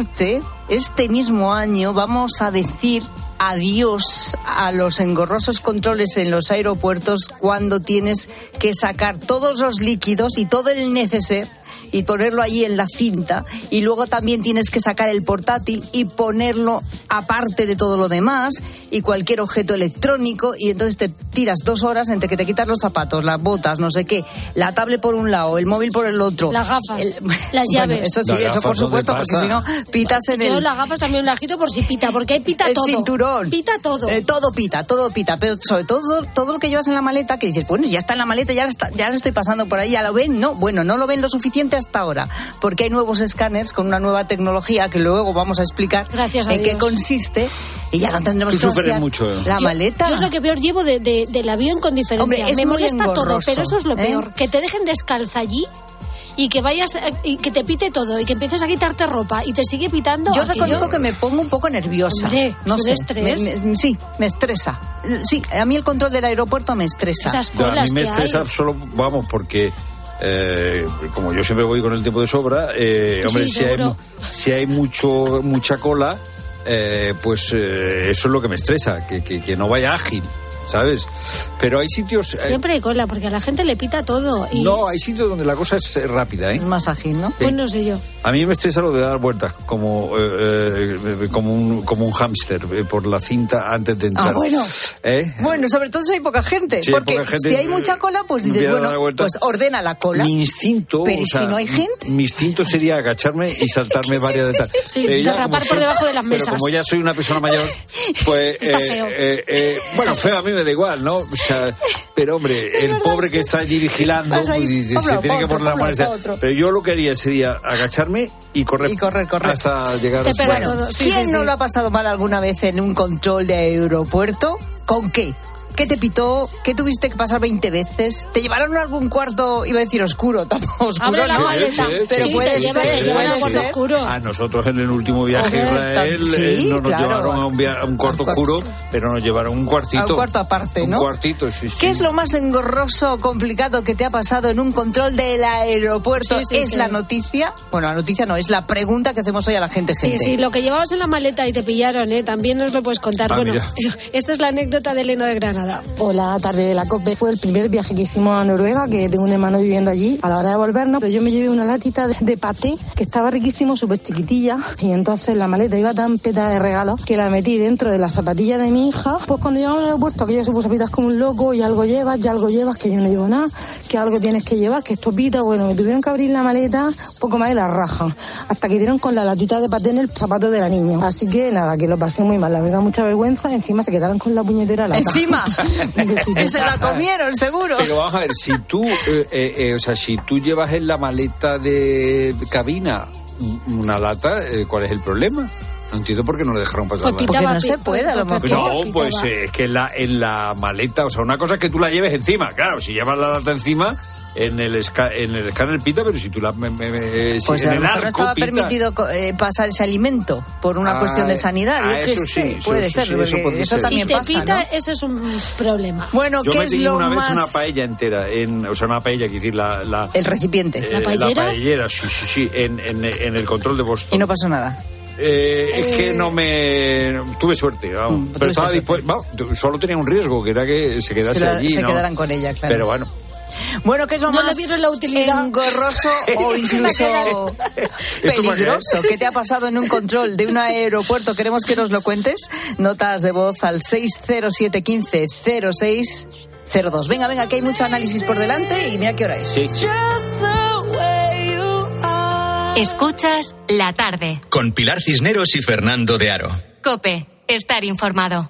este mismo año vamos a decir adiós a los engorrosos controles en los aeropuertos cuando tienes que sacar todos los líquidos y todo el neceser y ponerlo allí en la cinta y luego también tienes que sacar el portátil y ponerlo aparte de todo lo demás y cualquier objeto electrónico y entonces te tiras dos horas entre que te quitas los zapatos, las botas, no sé qué, la tablet por un lado, el móvil por el otro. Las gafas, El- las Bueno, llaves. eso sí, Las eso por supuesto, ¿dónde porque si no pitas en Yo el... las gafas también las quito por si pita, porque ahí pita el todo. cinturón. Pita todo. Eh, todo pita, todo pita. Pero sobre todo todo lo que llevas en la maleta, que dices, bueno, ya está en la maleta, ya, está, ya lo estoy pasando por ahí, ya lo ven. No, bueno, no lo ven lo suficiente hasta ahora. Porque hay nuevos escáneres con una nueva tecnología que luego vamos a explicar Gracias a en qué Dios. consiste. Y ya no tendremos Tú que vaciar mucho, ¿eh? la Yo- maleta. Yo es lo que peor llevo de- de- del avión con diferencia. Hombre, es Me muy molesta todo, engorroso, pero eso es lo ¿eh? peor. Que te dejen descalza allí y que vayas eh, y que te pite todo y que empieces a quitarte ropa y te sigue pitando. Yo aquello. reconozco que me pongo un poco nerviosa. Hombre, no ¿es un sé. estrés? me- me- sí, me estresa. Sí, a mí el control del aeropuerto me estresa. Esas Ya, a colas mí me que estresa hay. solo, vamos, porque eh, como yo siempre voy con el tiempo de sobra, eh, hombre, Sí, si, hay, seguro. mu- si hay mucho mucha cola, eh, pues eh, eso es lo que me estresa, que, que, que no vaya ágil, ¿sabes? Pero hay sitios... eh, Siempre hay cola, porque a la gente le pita todo. Y no, hay sitios donde la cosa es eh, rápida, ¿eh? Más ágil, ¿no? pues no sé yo. A mí me estresa lo de dar vueltas, como, eh, eh, como, un, como un hámster eh, por la cinta antes de entrar. Ah, bueno. ¿Eh? Bueno, sobre todo si hay poca gente. Sí, porque poca gente, si hay mucha cola, pues dices, bueno, pues ordena la cola. Mi instinto. Pero o ¿y sea, si no hay gente? Mi instinto sería agacharme y saltarme varias de tal. Sí, Eh, ya derrapar como por debajo de las mesas. Pero como ya soy una persona mayor, pues. Está eh, feo. eh, eh, bueno, feo a mí me da igual, ¿no? O sea, pero hombre, el pobre que está allí vigilando, ahí, se tiene que poner la mano. Pero yo lo que haría sería agacharme y correr. Y correr, correr. Hasta llegar pega Bueno, todo. Sí, ¿Quién sí, no sí. lo ha pasado mal alguna vez en un control de aeropuerto? ¿Con qué? ¿Qué te pitó? ¿Qué tuviste que pasar 20 veces? ¿Te llevaron a algún cuarto, iba a decir oscuro, tampoco oscuro? Abre la maleta. sí, Pero sí, puede te ser, te llevan al cuarto oscuro. A nosotros en el último viaje a Israel sí, eh, no nos claro. llevaron a un, via- a un cuarto oscuro, pero nos llevaron un cuartito. A un cuarto aparte, ¿no? Un cuartito, sí, sí. ¿Qué es lo más engorroso o complicado que te ha pasado en un control del aeropuerto? Sí, sí, ¿Es sí. la noticia? Bueno, la noticia no, es la pregunta que hacemos hoy a la gente. Sí, gente. sí, lo que llevabas en la maleta y te pillaron, ¿eh? también nos lo puedes contar. Ah, bueno, mira. esta es la anécdota de Elena de Granada. Hola, tarde de la COPE. Fue el primer viaje que hicimos a Noruega, que tengo un hermano viviendo allí. A la hora de volvernos, pero yo me llevé una latita de, paté, que estaba riquísimo, súper chiquitilla. Y entonces la maleta iba tan peta de regalos que la metí dentro de la zapatilla de mi hija. Pues cuando llegamos al aeropuerto, aquella se puso a como un loco y algo llevas, ya algo llevas, que yo no llevo nada, que algo tienes que llevar, que esto pita. Bueno, me tuvieron que abrir la maleta un poco más de la raja, hasta que dieron con la latita de paté en el zapato de la niña. Así que nada, que lo pasé muy mal, la verdad, mucha vergüenza. Encima se quedaron con la puñetera. Encima, se la comieron, seguro. Pero vamos a ver, si tú, eh, eh, eh, o sea, si tú llevas en la maleta de cabina una lata, eh, ¿cuál es el problema? No entiendo por qué no le dejaron pasar Pues la Porque no se puede, a lo pues mejor. pitaba, No, pues eh, es que en la, en la maleta, o sea, una cosa es que tú la lleves encima, claro, si llevas la lata encima, en el, esca- en el escáner pita, pero si tú la... me- me- me- si Pues en a lo el mejor no arco estaba pita. permitido eh, pasar ese alimento por una Ah, cuestión de sanidad. ah, eso sí, eso- puede eso ser, sí, eso puede eso ser. Si también te pasa, pita, ¿no? ese es un problema. Bueno, Yo ¿qué me es lo una vez una paella entera, en, o sea, una paella, quiero decir, la... la El recipiente. eh, ¿La paellera? La paellera, sí, sí, sí, en, en, en el control de Boston. Y no pasó nada. Eh, es que Eh. no me tuve suerte, vamos. tuviste pero estaba dispuesto, solo tenía un riesgo, que era que se quedase Se la- allí. se ¿no? quedaran con ella, claro. Pero bueno. Bueno, ¿qué es lo No más la utilidad. engorroso o incluso ¿Esto para qué? peligroso que te ha pasado en un control de un aeropuerto? Queremos que nos lo cuentes. Notas de voz al 607150602. Venga, venga, que hay mucho análisis por delante y mira qué hora es. Sí. Escuchas la tarde. Con Pilar Cisneros y Fernando de Aro. Cope, estar informado.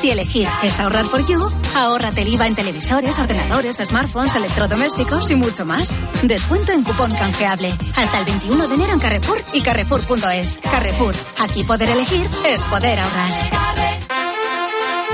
Si elegir es ahorrar por You, ahórrate el IVA en televisores, ordenadores, smartphones, electrodomésticos y mucho más. Descuento en cupón canjeable. Hasta el 21 de enero en Carrefour y Carrefour.es. Carrefour, aquí poder elegir es poder ahorrar.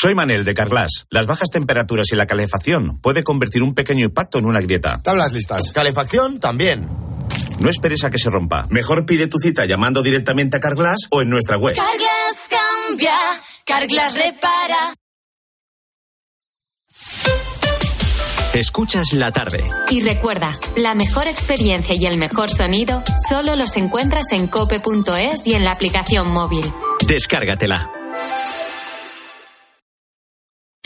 Soy Manel de Carglass. Las bajas temperaturas y la calefacción puede convertir un pequeño impacto en una grieta. Tablas listas. Calefacción también. No esperes a que se rompa. Mejor pide tu cita llamando directamente a Carglass o en nuestra web. Carglass cambia, Carglass repara. Escuchas la tarde. Y recuerda, la mejor experiencia y el mejor sonido solo los encuentras en cope.es y en la aplicación móvil. Descárgatela.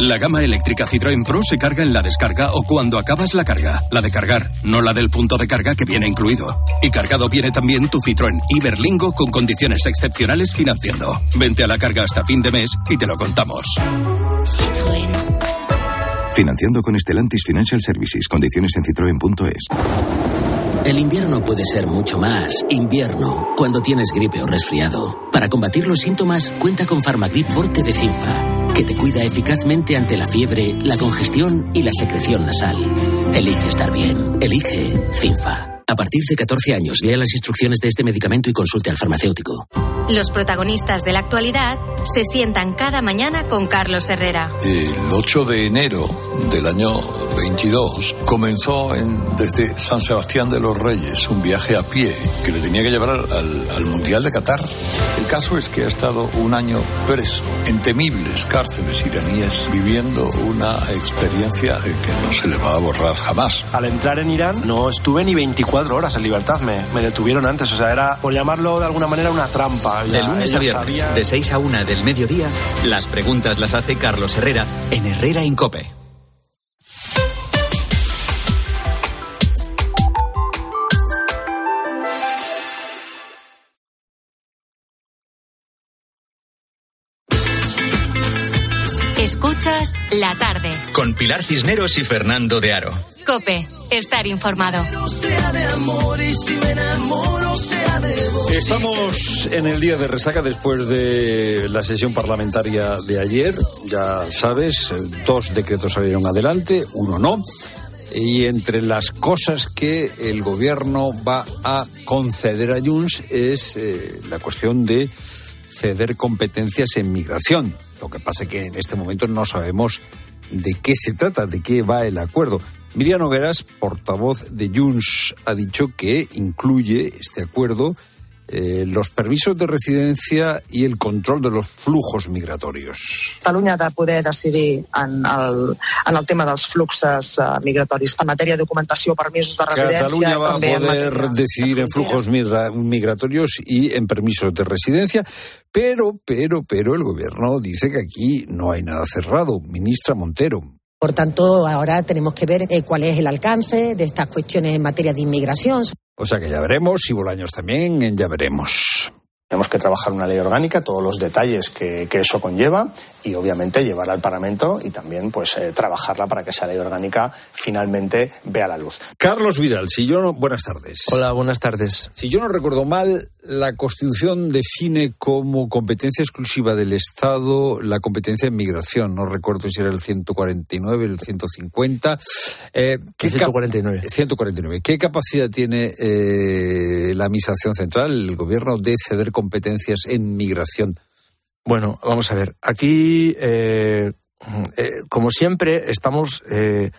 La gama eléctrica Citroën Pro se carga en la descarga o cuando acabas la carga. La de cargar, no la del punto de carga que viene incluido. Y cargado viene también tu Citroën Iberlingo con condiciones excepcionales financiando. Vente a la carga hasta fin de mes y te lo contamos. Citroën. Financiando con Estelantis Financial Services. Condiciones en citroen.es. El invierno puede ser mucho más invierno cuando tienes gripe o resfriado. Para combatir los síntomas, cuenta con Farmagrip Forte de Cinfa que te cuida eficazmente ante la fiebre, la congestión y la secreción nasal. Elige estar bien. Elige Finfa. A partir de 14 años, lea las instrucciones de este medicamento y consulte al farmacéutico. Los protagonistas de la actualidad se sientan cada mañana con Carlos Herrera. El 8 de enero del año 22 comenzó en, desde San Sebastián de los Reyes un viaje a pie que le tenía que llevar al, al Mundial de Qatar. El caso es que ha estado un año preso en temibles cárceles iraníes viviendo una experiencia que no se le va a borrar jamás. Al entrar en Irán no estuve ni 24 horas en libertad, me, me detuvieron antes, o sea, era por llamarlo de alguna manera una trampa. De lunes a viernes, de 6 a 1 del mediodía, las preguntas las hace Carlos Herrera en Herrera Incope. Escuchas la tarde. Con Pilar Cisneros y Fernando de Aro. Cope, estar informado. Estamos en el día de resaca después de la sesión parlamentaria de ayer. Ya sabes, dos decretos salieron adelante, uno no. Y entre las cosas que el gobierno va a conceder a Junts es eh, la cuestión de ceder competencias en migración. Lo que pasa es que en este momento no sabemos de qué se trata, de qué va el acuerdo. Miriam Nogueras, portavoz de Junts, ha dicho que incluye este acuerdo eh, los permisos de residencia i el control de los flujos migratoris. Catalunya ha de poder decidir en el, en el tema dels fluxes uh, migratoris. En matèria de documentació, permisos de residència... Catalunya va també poder en decidir en flujos migra migratorios y en permisos de residencia, pero, pero, pero el gobierno dice que aquí no hay nada cerrado. Ministra Montero. Por tanto, ahora tenemos que ver eh, cuál es el alcance de estas cuestiones en materia de inmigración. O sea que ya veremos, y Bolaños también, ya veremos. Tenemos que trabajar una ley orgánica, todos los detalles que, que eso conlleva y obviamente llevarla al Parlamento y también pues eh, trabajarla para que esa ley orgánica finalmente vea la luz. Carlos Vidal, si yo no... Buenas tardes. Hola, buenas tardes. Si yo no recuerdo mal, la Constitución define como competencia exclusiva del Estado la competencia en migración. No recuerdo si era el 149, el 150. Eh, ¿qué El 149. cap- 149. ¿Qué capacidad tiene eh, la Administración Central, el Gobierno, de ceder competencias en migración? Bueno, vamos a ver. Aquí, eh, eh, como siempre, estamos eh,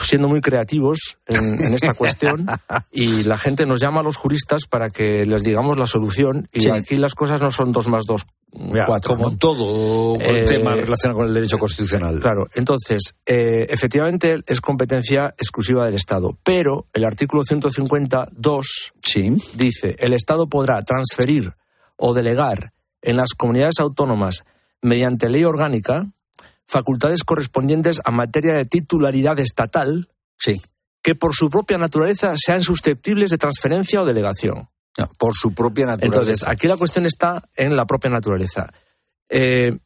siendo muy creativos en, en esta cuestión y la gente nos llama a los juristas para que les digamos la solución y Sí. aquí las cosas no son dos más dos, Ya, cuatro. como ¿no? todo tema relacionado con el derecho constitucional. Claro, entonces, efectivamente es competencia exclusiva del Estado, pero el artículo 152 dice, el Estado podrá transferir o delegar en las comunidades autónomas mediante ley orgánica facultades correspondientes a materia de titularidad estatal sí. que por su propia naturaleza sean susceptibles de transferencia o delegación. por su propia naturaleza. Entonces, aquí la cuestión está en la propia naturaleza. Eh,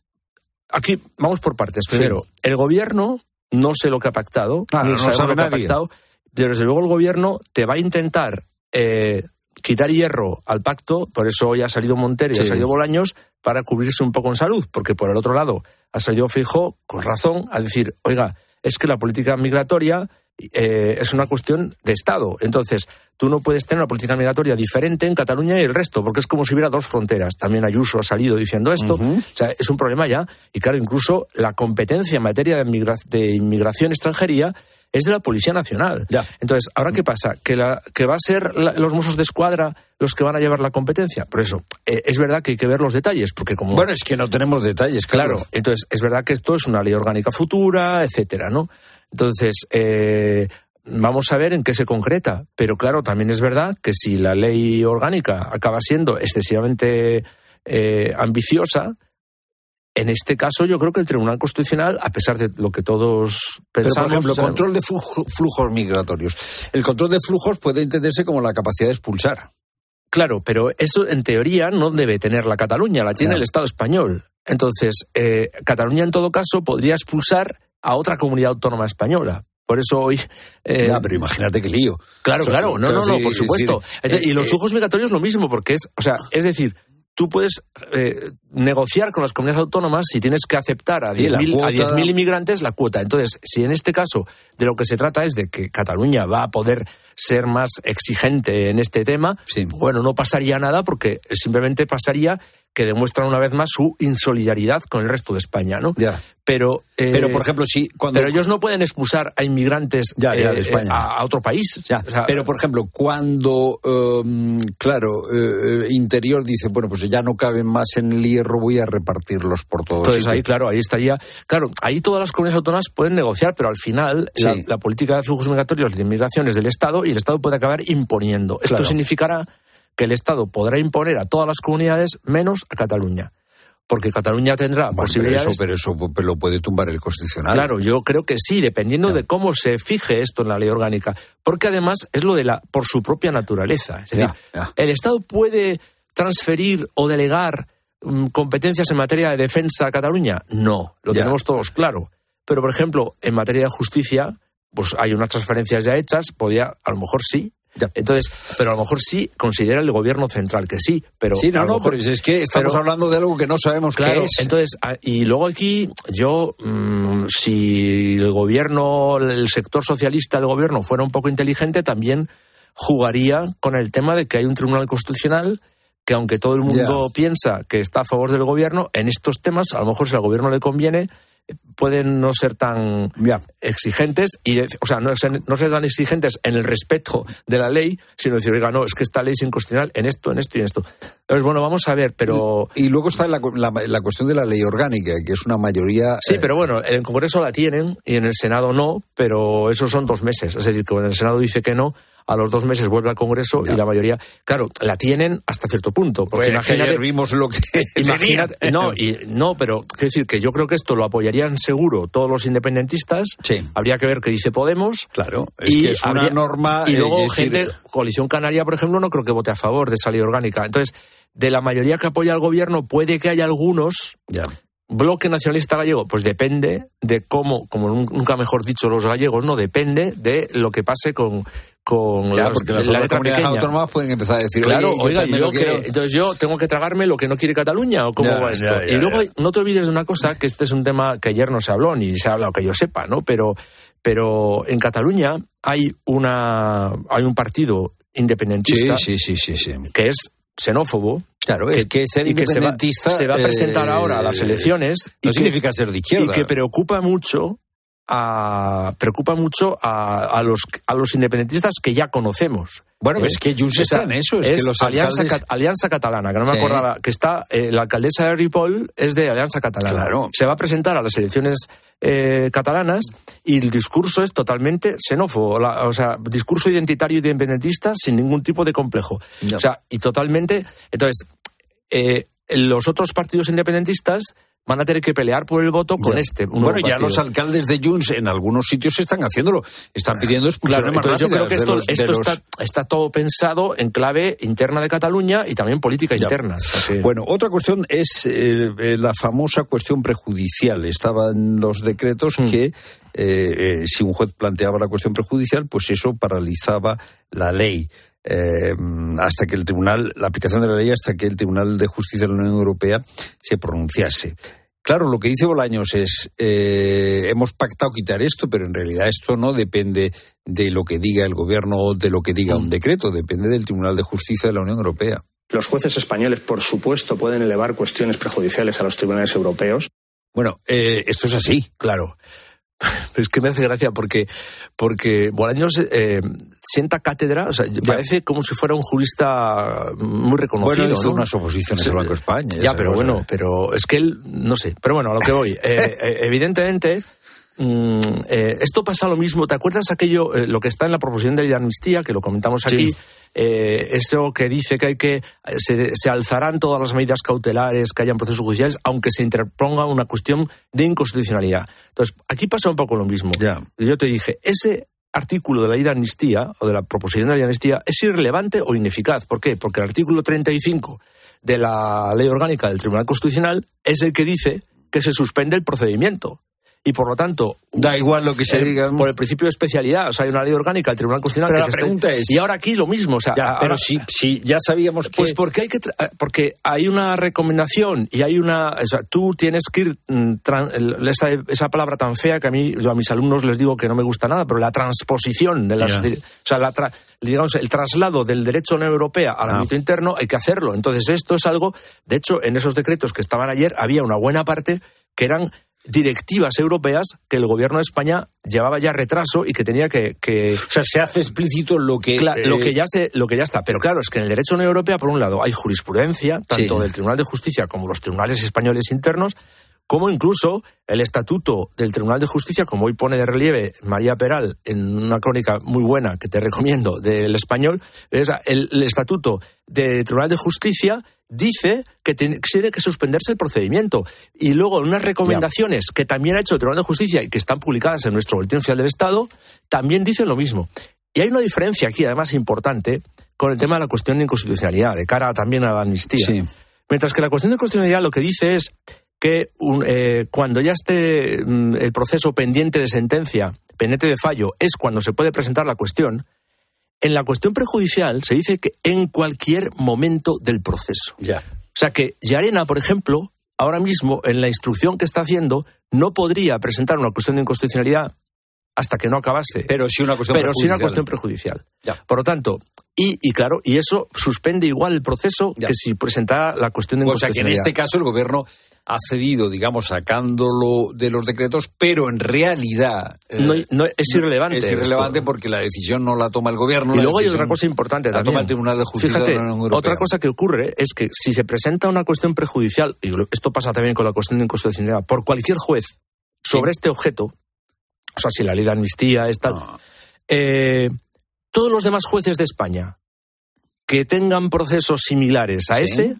aquí vamos por partes. Primero, sí. el gobierno no sé lo que ha pactado, claro, ni no sabe lo que nadie. ha pactado. Pero desde luego el gobierno te va a intentar eh, quitar hierro al pacto, por eso hoy ha salido Montero y Sí. ha salido Bolaños, para cubrirse un poco en salud, porque por el otro lado ha salido Fijo con razón a decir, oiga, es que la política migratoria eh, es una cuestión de Estado. Entonces, tú no puedes tener una política migratoria diferente en Cataluña y el resto, porque es como si hubiera dos fronteras. También Ayuso ha salido diciendo esto. O sea, es un problema ya. Y claro, incluso la competencia en materia de inmigración extranjería es de la Policía Nacional. Entonces, ¿ahora qué pasa? ¿Que, la, que va a ser la- los Mossos de Escuadra los que van a llevar la competencia? Por eso, eh, es verdad que hay que ver los detalles, porque como... Bueno, es que no tenemos detalles, Claro, Carlos. entonces es verdad que esto es una ley orgánica futura, etcétera, ¿no? Entonces, eh, vamos a ver en qué se concreta. Pero claro, también es verdad que si la ley orgánica acaba siendo excesivamente eh, ambiciosa, en este caso yo creo que el Tribunal Constitucional, a pesar de lo que todos Pero, pensamos... por ejemplo, o sea, control de flujo- flujos migratorios. El control de flujos puede entenderse como la capacidad de expulsar. Claro, pero eso en teoría no debe tener la Cataluña, la tiene el Estado español. Entonces, eh, Cataluña en todo caso podría expulsar a otra comunidad autónoma española. Por eso hoy. eh, Ya, pero imagínate qué lío. Claro, O sea, claro, no, no, no, por es supuesto. decir, Entonces, eh, y los eh, flujos migratorios lo mismo, porque es, o sea, es decir, tú puedes eh, negociar con las comunidades autónomas si tienes que aceptar a Sí, la 10.000 a cuota. 10.000 inmigrantes la cuota. Entonces, si en este caso de lo que se trata es de que Cataluña va a poder ser más exigente en este tema, bueno, no pasaría nada porque simplemente pasaría que demuestran una vez más su insolidaridad con el resto de España, ¿no? Pero, eh, Pero, por ejemplo, si cuando- pero ellos no pueden expulsar a inmigrantes Ya, ya, de eh, a, a otro país. Ya, O sea, pero por ejemplo, cuando, um, claro, eh, Interior dice, bueno, pues ya no caben más en el hierro, voy a repartirlos por todos Entonces sitios. ahí, claro, ahí estaría. Claro, ahí todas las comunidades autónomas pueden negociar, pero al final la, Sí. la política de flujos migratorios de inmigración es del Estado y el Estado puede acabar imponiendo. Esto significará que el Estado podrá imponer a todas las comunidades menos a Cataluña. Porque Cataluña tendrá Bueno, pero posibilidades. eso, pero eso lo puede tumbar el Constitucional. Claro, yo creo que sí, dependiendo de cómo se fije esto en la ley orgánica, porque además es lo de la por su propia naturaleza. Es decir, Ya, ya. el Estado puede transferir o delegar mm, competencias en materia de defensa a Cataluña. No, lo Ya. tenemos todos claro. Pero por ejemplo, en materia de justicia, pues hay unas transferencias ya hechas, podía, a lo mejor sí. Entonces, pero a lo mejor sí considera el gobierno central que sí, pero sí, no, a lo no, mejor- pero es que estamos pero- hablando de algo que no sabemos Claro, qué es. entonces, a- y luego aquí, yo, mm, si el gobierno, el sector socialista del gobierno fuera un poco inteligente, también jugaría con el tema de que hay un tribunal constitucional que aunque todo el mundo piensa que está a favor del gobierno, en estos temas, a lo mejor si al gobierno le conviene, pueden no ser tan exigentes y o sea no ser, no ser tan exigentes en el respeto de la ley sino decir oiga no es que esta ley es inconstitucional en esto en esto y en esto entonces bueno vamos a ver pero Y luego está la, la- la cuestión de la ley orgánica, que es una mayoría. Sí, eh, pero bueno, en el Congreso la tienen y en el Senado no, pero esos son dos meses. Es decir, que cuando el Senado dice que no, a los dos meses vuelve al Congreso y la mayoría, claro, la tienen hasta cierto punto. Porque Pues, que imagínate, vimos lo que imagínate- tenía. no, y, no, pero quiero decir que yo creo que esto lo apoyarían seguro todos los independentistas. Habría que ver qué dice Podemos. Claro, es que es una norma, Y eh, luego decir- gente, Coalición Canaria, por ejemplo, no creo que vote a favor de esa ley orgánica. Entonces, de la mayoría que apoya al gobierno, puede que haya algunos bloque nacionalista gallego, pues depende de cómo, como nun- nunca mejor dicho los gallegos, no depende de lo que pase con, con Ya, las- porque las otras comunidades pequeña. autónomas pueden empezar a decir, Claro, oye, oiga, yo que- entonces yo tengo que tragarme lo que no quiere Cataluña o cómo Ya, va esto. ya, y luego no te olvides de una cosa, que este es un tema que ayer no se habló ni se ha hablado que yo sepa, ¿no? Pero, pero en Cataluña hay una hay un partido independentista Sí, sí, sí, sí, sí. que es xenófobo. Claro, es que ser y que se va- independentista, se va, a presentar eh, ahora a las elecciones. no y que- significa ser de izquierda. Y que preocupa mucho a, preocupa mucho a, a los, a los independentistas que ya conocemos. Bueno, ¿Eh? es que Junts está en eso, es que los Alianza, alcaldes- Cat- Alianza Catalana, que no me acordaba, que está, eh, la alcaldesa de Ripoll es de Alianza Catalana. Claro. Se va a presentar a las elecciones eh, catalanas y el discurso es totalmente xenófobo, la- o sea, discurso identitario y independentista sin ningún tipo de complejo. O sea, y totalmente, entonces, los otros partidos independentistas van a tener que pelear por el voto con este. bueno, ya los alcaldes de Junts en algunos sitios están haciéndolo, están pidiendo expulsiones claro, Yo creo que esto, está, todo pensado en clave interna de Cataluña y también política interna. Bueno, otra cuestión es eh, eh, la famosa cuestión prejudicial. Estaban los decretos mm. que eh, si un juez planteaba la cuestión prejudicial, pues eso paralizaba la ley. Eh, hasta que el tribunal, la aplicación de la ley hasta que el Tribunal de Justicia de la Unión Europea se pronunciase. Claro, lo que dice Bolaños es, eh, hemos pactado quitar esto, pero en realidad esto no depende de lo que diga el gobierno o de lo que diga un decreto, depende del Tribunal de Justicia de la Unión Europea. Los jueces españoles, por supuesto, pueden elevar cuestiones prejudiciales a los tribunales europeos. Bueno, eh, esto es así. Claro. es que me hace gracia porque, porque Bolaños eh, sienta cátedra, o sea, parece como si fuera un jurista muy reconocido. Bueno, hizo unas oposiciones al Banco de España. Ya, pero bueno, pero es que él, no sé. Pero bueno, a lo que voy. Eh, eh, evidentemente, mm, esto pasa lo mismo. ¿Te acuerdas aquello, lo que está en la proposición de la amnistía, que lo comentamos aquí? Eh, eso que dice que hay que se, alzarán todas las medidas cautelares que hayan procesos judiciales, aunque se interponga una cuestión de inconstitucionalidad. Entonces, aquí pasa un poco lo mismo. Yo te dije, ese artículo de la ley de amnistía o de la proposición de la ley de amnistía es irrelevante o ineficaz. ¿Por qué? Porque el artículo 35 de la ley orgánica del Tribunal Constitucional es el que dice que se suspende el procedimiento y por lo tanto da igual lo que se diga por el principio de especialidad o sea hay una ley orgánica del Tribunal Constitucional pero la pregunta es y ahora aquí lo mismo o sea pero si, si ya sabíamos que pues porque hay que eh, porque hay una recomendación y hay una o sea tú tienes que ir mm, esa, esa, palabra tan fea que a mí yo a mis alumnos les digo que no me gusta nada pero la transposición de las o sea la digamos el traslado del derecho Unión Europea al ámbito interno hay que hacerlo. Entonces esto es algo de hecho en esos decretos que estaban ayer había una buena parte que eran directivas europeas que el gobierno de España llevaba ya retraso y que tenía que, o sea se hace explícito lo que lo que ya se lo que ya está. Pero claro es que en el derecho de la Unión Europea por un lado hay jurisprudencia tanto del Tribunal de Justicia como los tribunales españoles internos como incluso el estatuto del Tribunal de Justicia, como hoy pone de relieve María Peral en una crónica muy buena que te recomiendo del español, el, el estatuto del Tribunal de Justicia dice que tiene, que suspenderse el procedimiento. Y luego unas recomendaciones que también ha hecho el Tribunal de Justicia y que están publicadas en nuestro Boletín Oficial del Estado, también dicen lo mismo. Y hay una diferencia aquí, además importante, con el tema de la cuestión de inconstitucionalidad, de cara también a la amnistía. Mientras que la cuestión de inconstitucionalidad lo que dice es que eh, cuando ya esté mm, el proceso pendiente de sentencia, pendiente de fallo, es cuando se puede presentar la cuestión. En la cuestión prejudicial se dice que en cualquier momento del proceso. Ya. O sea que Yarena, por ejemplo, ahora mismo en la instrucción que está haciendo, no podría presentar una cuestión de inconstitucionalidad hasta que no acabase. Pero sí una cuestión pero una cuestión prejudicial. Ya. Por lo tanto, y, y, claro, y eso suspende igual el proceso que si presentara la cuestión de inconstitucionalidad. O sea que en este caso el gobierno ha cedido, digamos, sacándolo de los decretos, pero en realidad eh, no, es irrelevante. Es irrelevante porque la decisión no la toma el gobierno. Y luego hay otra cosa importante la toma el Tribunal de Justicia Fíjate, de la Unión Europea. Otra cosa que ocurre es que si se presenta una cuestión prejudicial, y esto pasa también con la cuestión de inconstitucionalidad, por cualquier juez sobre este objeto, o sea, si la ley de amnistía es tal, eh, todos los demás jueces de España que tengan procesos similares a ese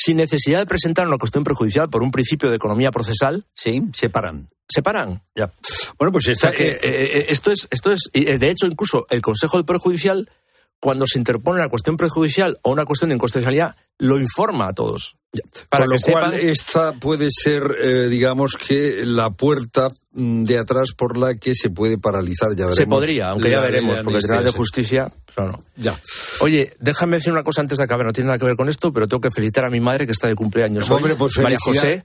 sin necesidad de presentar una cuestión prejudicial por un principio de economía procesal. Sí, se paran. Se paran. Ya. Bueno, pues está, que, eh, eh, esto es, esto es, de hecho, incluso el Consejo del Prejudicial, cuando se interpone una cuestión prejudicial o una cuestión de inconstitucionalidad, lo informa a todos. Para lo cual, esta puede ser, eh, digamos que, la puerta de atrás por la que se puede paralizar. Ya veremos. Se podría, aunque ya veremos, porque el Tribunal de Justicia. Pues, no. Ya. Oye, déjame decir una cosa antes de acabar, no tiene nada que ver con esto, pero tengo que felicitar a mi madre que está de cumpleaños. Hombre, pues María José.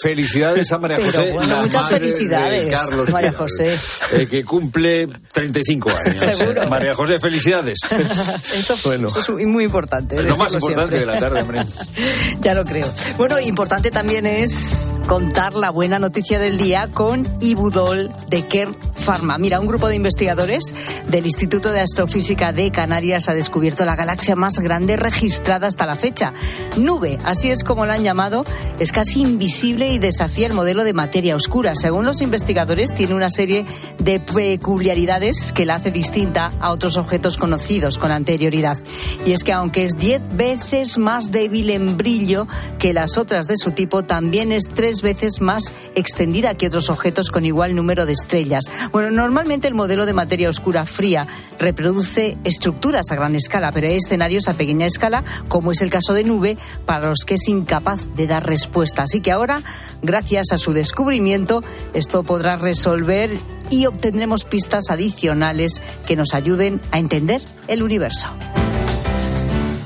felicidades a María José. muchas felicidades. Carlos María José. Eh, que cumple 35 años. Seguro. María José, felicidades. eso, bueno. eso es muy importante. Lo más importante de la tarde, hombre. ya lo creo. Bueno, importante también es contar la buena noticia del día con Ibudol de Kerr Pharma. Mira, un grupo de investigadores del Instituto de Astrofísica de Canarias ha descubierto la galaxia más grande registrada hasta la fecha. Nube, así es como la han llamado, es casi invisible y desafía el modelo de materia oscura. Según los investigadores, tiene una serie de peculiaridades que la hace distinta a otros objetos conocidos con anterioridad. Y es que aunque es 10 veces más débil en brillo que las otras de su tipo, también es tres veces más extendida que otros objetos con igual número de estrellas. Bueno, normalmente el modelo de materia oscura fría reproduce estructuras a gran escala, pero hay escenarios a pequeña escala, como es el caso de Nube, para los que es incapaz de dar respuesta. Así que ahora, gracias a su descubrimiento, esto podrá resolver y obtendremos pistas adicionales que nos ayuden a entender el universo.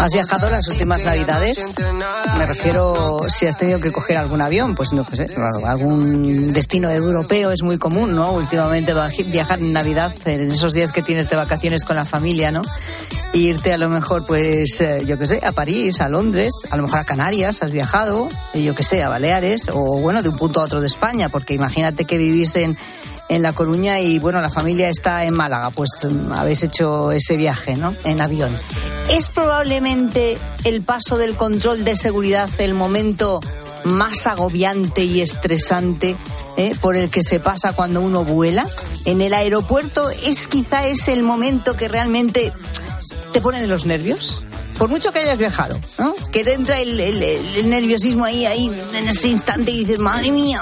¿Has viajado las últimas navidades? Me refiero si has tenido que coger algún avión, pues no sé, claro, algún destino europeo es muy común, ¿no? Últimamente viajar en Navidad, en esos días que tienes de vacaciones con la familia, ¿no? E irte a lo mejor, pues, eh, yo qué sé, a París, a Londres, a lo mejor a Canarias, has viajado, y yo qué sé, a Baleares, o bueno, de un punto a otro de España, porque imagínate que vivís en, en La Coruña y bueno, la familia está en Málaga, pues mm, habéis hecho ese viaje, ¿no? En avión. ¿Es probablemente el paso del control de seguridad el momento más agobiante y estresante eh, por el que se pasa cuando uno vuela? En el aeropuerto es quizá es el momento que realmente te pone de los nervios. Por mucho que hayas viajado, ¿no? Que te entra el, el- el- nerviosismo ahí, ahí, en ese instante y dices, madre mía,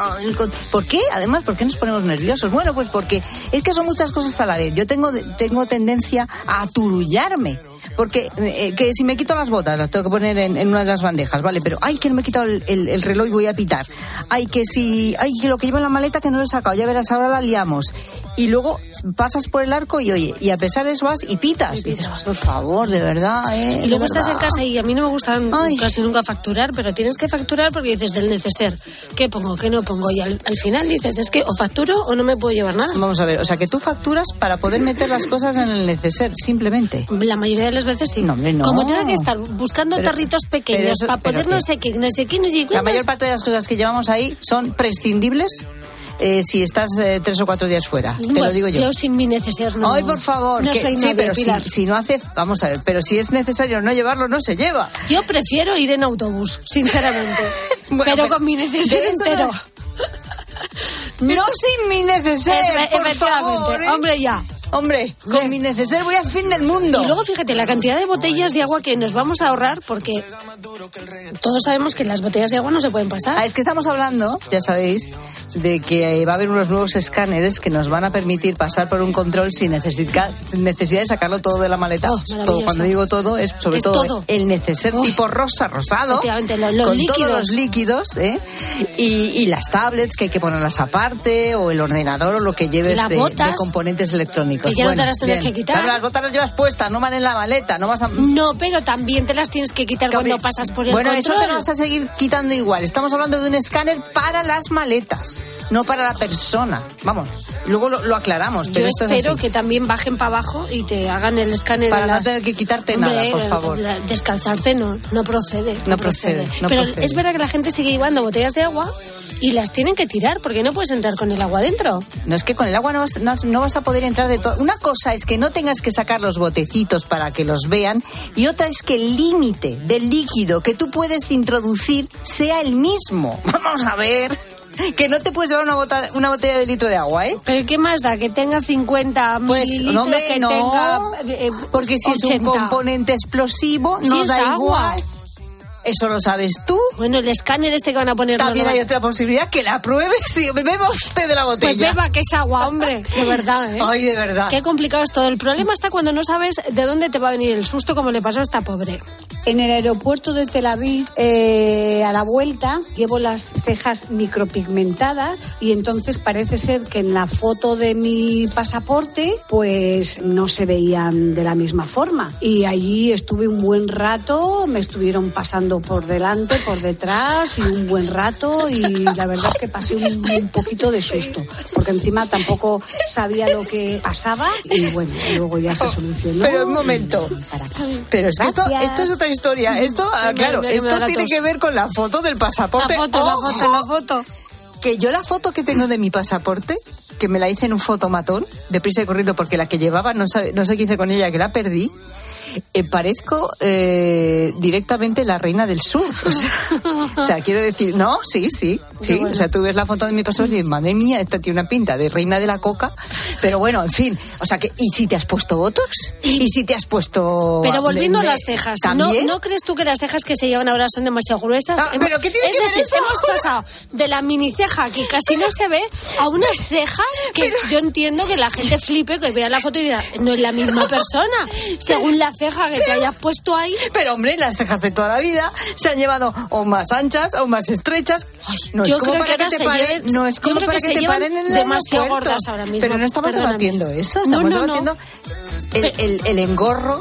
¿por qué? Además, ¿por qué nos ponemos nerviosos? Bueno, pues porque es que son muchas cosas a la vez. Yo tengo, tengo tendencia a aturullarme. Porque eh, que si me quito las botas, las tengo que poner en, en una de las bandejas, ¿vale? Pero, ay, que no me he quitado el, el- el reloj y voy a pitar. Ay, que si, ay, que lo que llevo en la maleta que no lo he sacado, ya verás, ahora la liamos. Y luego pasas por el arco y, oye, y a pesar de eso vas y pitas. Y dices, "Oh, por favor, de verdad, ¿eh? Y luego estás en verdad". casa y a mí no me gusta casi nunca facturar, pero tienes que facturar porque dices del neceser. ¿Qué pongo? ¿Qué no pongo? Y al, al final dices, es que o facturo o no me puedo llevar nada. Vamos a ver, o sea, que tú facturas para poder meter las cosas en el neceser, simplemente. La mayoría de las veces sí. No, hombre, no. Como tenga que estar buscando Pero- tarritos pequeños eso- para poder no sé qué, no sé qué, no sé qué. La mayor parte de las cosas que llevamos ahí son prescindibles eh, si estás eh, tres o cuatro días fuera. te Bueno, lo digo yo. sin mi neceser no. Ay, por favor. No que- soy sí, pero si, no hace, vamos a ver, pero si es necesario no llevarlo, no se lleva. Yo prefiero ir en autobús, sinceramente. Bueno, pero pero con mi neceser entero. No sin mi neceser, por favor, ¿eh? Hombre, ya. Hombre, con mi neceser voy al fin del mundo. Y luego fíjate la cantidad de botellas de agua que nos vamos a ahorrar porque todos sabemos que las botellas de agua no se pueden pasar. Ah, es que estamos hablando, ya sabéis, de que va a haber unos nuevos escáneres que nos van a permitir pasar por un control sin necesidad, sin necesidad de sacarlo todo de la maleta. Oh, cuando digo todo, es sobre Es todo, todo. el neceser tipo rosa, rosado, los con líquidos. todos los líquidos, ¿eh? y, y las tablets que hay que ponerlas aparte, o el ordenador, o lo que lleves de componentes electrónicos. Que ya no te las tienes bien. que quitar. Claro, las botas las llevas puestas, no van en la maleta, no vas a... No, pero también te las tienes que quitar cuando pasas por el Bueno, control. eso te lo vas a seguir quitando igual. Estamos hablando de un escáner para las maletas, no para la persona. Vamos, luego lo, lo aclaramos. Pero Yo esto espero que también bajen para abajo y te hagan el escáner. Para no tener que quitarte Hombre, nada, por favor. la- descalzarte no, no procede. No procede, no Pero procede. es verdad que la gente sigue llevando botellas de agua y las tienen que tirar porque no puedes entrar con el agua dentro. No es que con el agua no vas, no, no vas a poder entrar de todo. Una cosa es que no tengas que sacar los botecitos para que los vean y otra es que el límite del líquido que tú puedes introducir sea el mismo. Vamos a ver. Que no te puedes llevar una, bota- una botella de litro de agua, ¿eh? Pero ¿qué más da? Que tenga 50 Pues, mililitros, no, hombre, que no. tenga... eh, Porque si es 80. un componente explosivo, Si no da agua. igual. Eso lo sabes tú. Bueno, el escáner este que van a poner... También hay otra posibilidad que la pruebes y beba usted de la botella. Pues beba, que es agua, hombre. De verdad, ¿eh? Ay, de verdad. Qué complicado es todo. El problema está cuando no sabes de dónde te va a venir el susto, como le pasó a esta pobre. En el aeropuerto de Tel Aviv, eh, a la vuelta, llevo las cejas micropigmentadas y entonces parece ser que en la foto de mi pasaporte, pues no se veían de la misma forma. Y allí estuve un buen rato, me estuvieron pasando por delante, por detrás y un buen rato y la verdad es que pasé un, un poquito de susto, porque encima tampoco sabía lo que pasaba y bueno, luego ya se solucionó. Pero un momento. Pero es que esto, esto es otra historia. Esto, ah, claro, esto tiene que ver con la foto del pasaporte. La foto, la ¡Ojo! foto, la foto. Que yo la foto que tengo de mi pasaporte, que me la hice en un fotomatón, deprisa y corriendo, porque la que llevaba, no, sabe- no sé qué hice con ella, que la perdí. Eh, parezco eh, directamente la reina del sur. O sea, o sea, quiero decir, no, sí, sí, sí. bueno. O sea, tú ves la foto de mi pasaporte y dices, madre mía, esta tiene una pinta de reina de la coca. Pero bueno, en fin. O sea, que, ¿y si te has puesto botox? ¿Y si te has puesto. Pero volviendo a las cejas, ¿no, ¿también? ¿no crees tú que las cejas que se llevan ahora son demasiado gruesas? Ah, ¿pero qué tiene es que ver decir, eso hemos pasado de la mini ceja que casi no se ve a unas cejas que yo entiendo que la gente flipe, que vea la foto y dirá, no es la misma persona, según la ceja que te hayas puesto ahí. Pero hombre, las cejas de toda la vida se han llevado o más anchas o más estrechas. no yo es como creo para que te paren, lleven- no es como para que que, te paren en el demasiado gordas ahora mismo, Pero no estamos debatiendo eso, No, estamos no, no. debatiendo el, el- el engorro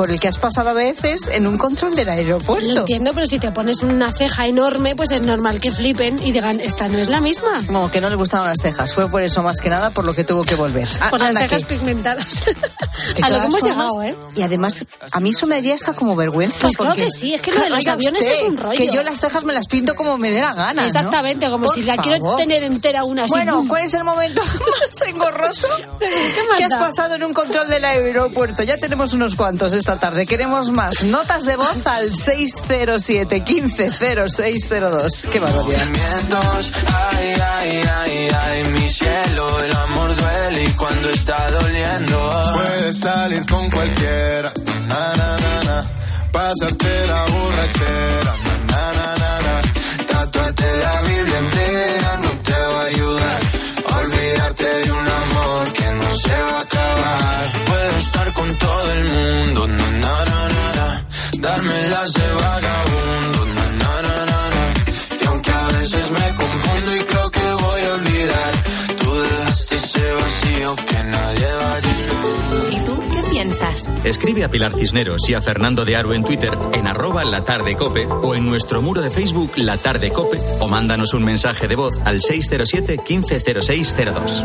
por el que has pasado a veces en un control del aeropuerto. Lo entiendo, pero si te pones una ceja enorme, pues es normal que flipen y digan, esta no es la misma. No, que no le gustaban las cejas. Fue por eso más que nada por lo que tuvo que volver. Ah, Por las cejas que- pigmentadas. a lo que hemos llegado, ¿eh? Y además, a mí eso me haría hasta como vergüenza. Pues claro porque- que sí, es que lo de los Oiga aviones usted, es un rollo. Que yo las cejas me las pinto como me dé la gana. ¿no? Exactamente, como Por si la quiero tener entera una así. Bueno. ¿cuál es el momento más engorroso más que has pasado en un control del aeropuerto? Ya tenemos unos cuantos esta tarde. Queremos más. Notas de voz al 607 150602. Qué barbaridad. Ay, ay, ay, ay, mi cielo, el amor duele y cuando está doliendo. Puedes salir con cualquiera, na, na, na, na. pasarte la borrachera, na, na, na, na. Tatuarte la Biblia entera no te va a ayudar. Con todo el mundo, na, na, na, na, na. Darme las de vagabundo, na, na, na, na, na. Y aunque a veces me confundo y creo que voy a olvidar, tú dejaste ese vacío que nadie va a llenar. ¿Y tú qué piensas? Escribe a Pilar Cisneros y a Fernando de Aro en Twitter en arroba la tarde cope o en nuestro muro de Facebook La Tarde Cope o mándanos un mensaje de voz al 607 150602.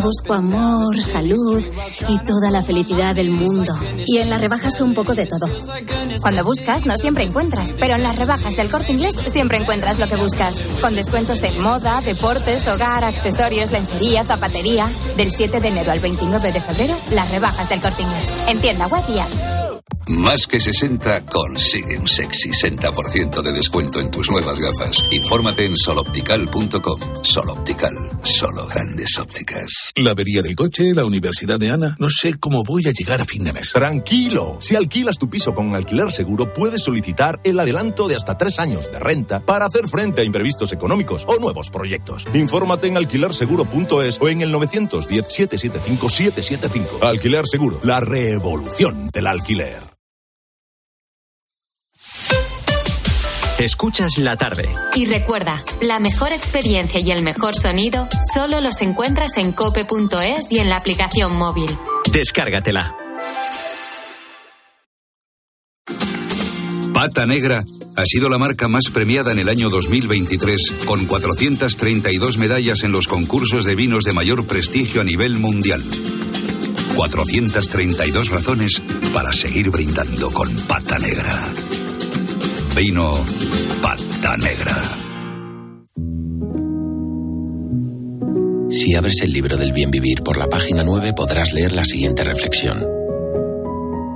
Busco amor, salud y toda la felicidad del mundo. Y en las rebajas un poco de todo. Cuando buscas, no siempre encuentras, pero en las rebajas del corte inglés siempre encuentras lo que buscas. Con descuentos en moda, deportes, hogar, accesorios, lencería, zapatería. Del 7 de enero al 29 de febrero, las rebajas del corte inglés. En tienda. Más que 60 consigue un sexy 60% de descuento en tus nuevas gafas. Infórmate en soloptical.com. Soloptical, solo grandes ópticas. La avería del coche, la universidad de Ana. No sé cómo voy a llegar a fin de mes. Tranquilo, si alquilas tu piso con alquiler seguro, puedes solicitar el adelanto de hasta tres años de renta para hacer frente a imprevistos económicos o nuevos proyectos. Infórmate en alquilerseguro.es o en el 910-775-775. Alquiler Seguro, la revolución del alquiler. Escuchas la tarde. Y recuerda, la mejor experiencia y el mejor sonido solo los encuentras en cope.es y en la aplicación móvil. Descárgatela. Pata Negra ha sido la marca más premiada en el año 2023, con 432 medallas en los concursos de vinos de mayor prestigio a nivel mundial. 432 razones para seguir brindando con Pata Negra. Vino Pata Negra. Si abres el libro del bien vivir por la página 9 podrás leer la siguiente reflexión.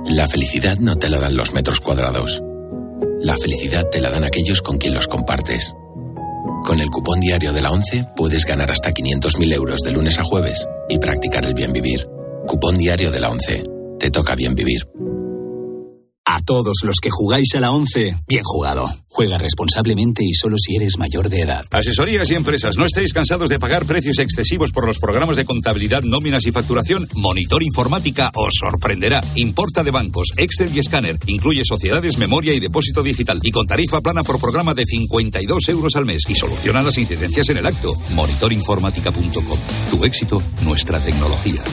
La felicidad no te la dan los metros cuadrados. La felicidad te la dan aquellos con quien los compartes. Con el cupón diario de la 11 puedes ganar hasta 500.000 euros de lunes a jueves y practicar el bien vivir. Cupón diario de la 11. Te toca bien vivir. A todos los que jugáis a la 11, bien jugado. Juega responsablemente y solo si eres mayor de edad. Asesorías y empresas, ¿no estáis cansados de pagar precios excesivos por los programas de contabilidad, nóminas y facturación? Monitor Informática os sorprenderá. Importa de bancos, Excel y escáner. Incluye sociedades, memoria y depósito digital. Y con tarifa plana por programa de 52 euros al mes. Y soluciona las incidencias en el acto. Monitorinformática.com. Tu éxito, nuestra tecnología.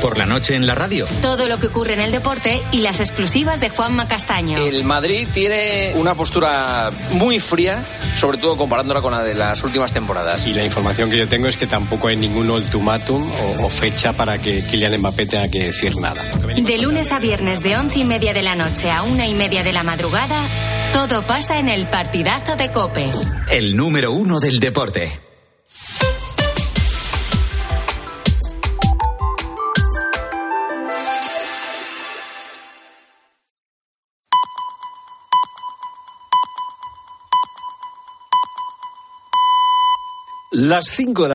Por la noche en la radio. Todo lo que ocurre en el deporte y las exclusivas de Juanma Castaño. El Madrid tiene una postura muy fría, sobre todo comparándola con la de las últimas temporadas. Y la información que yo tengo es que tampoco hay ningún ultimátum o, o fecha para que Kylian Mbappé tenga que decir nada. De lunes a viernes de once y media de la noche a una y media de la madrugada, todo pasa en el partidazo de Cope. El número uno del deporte. Las 5 de la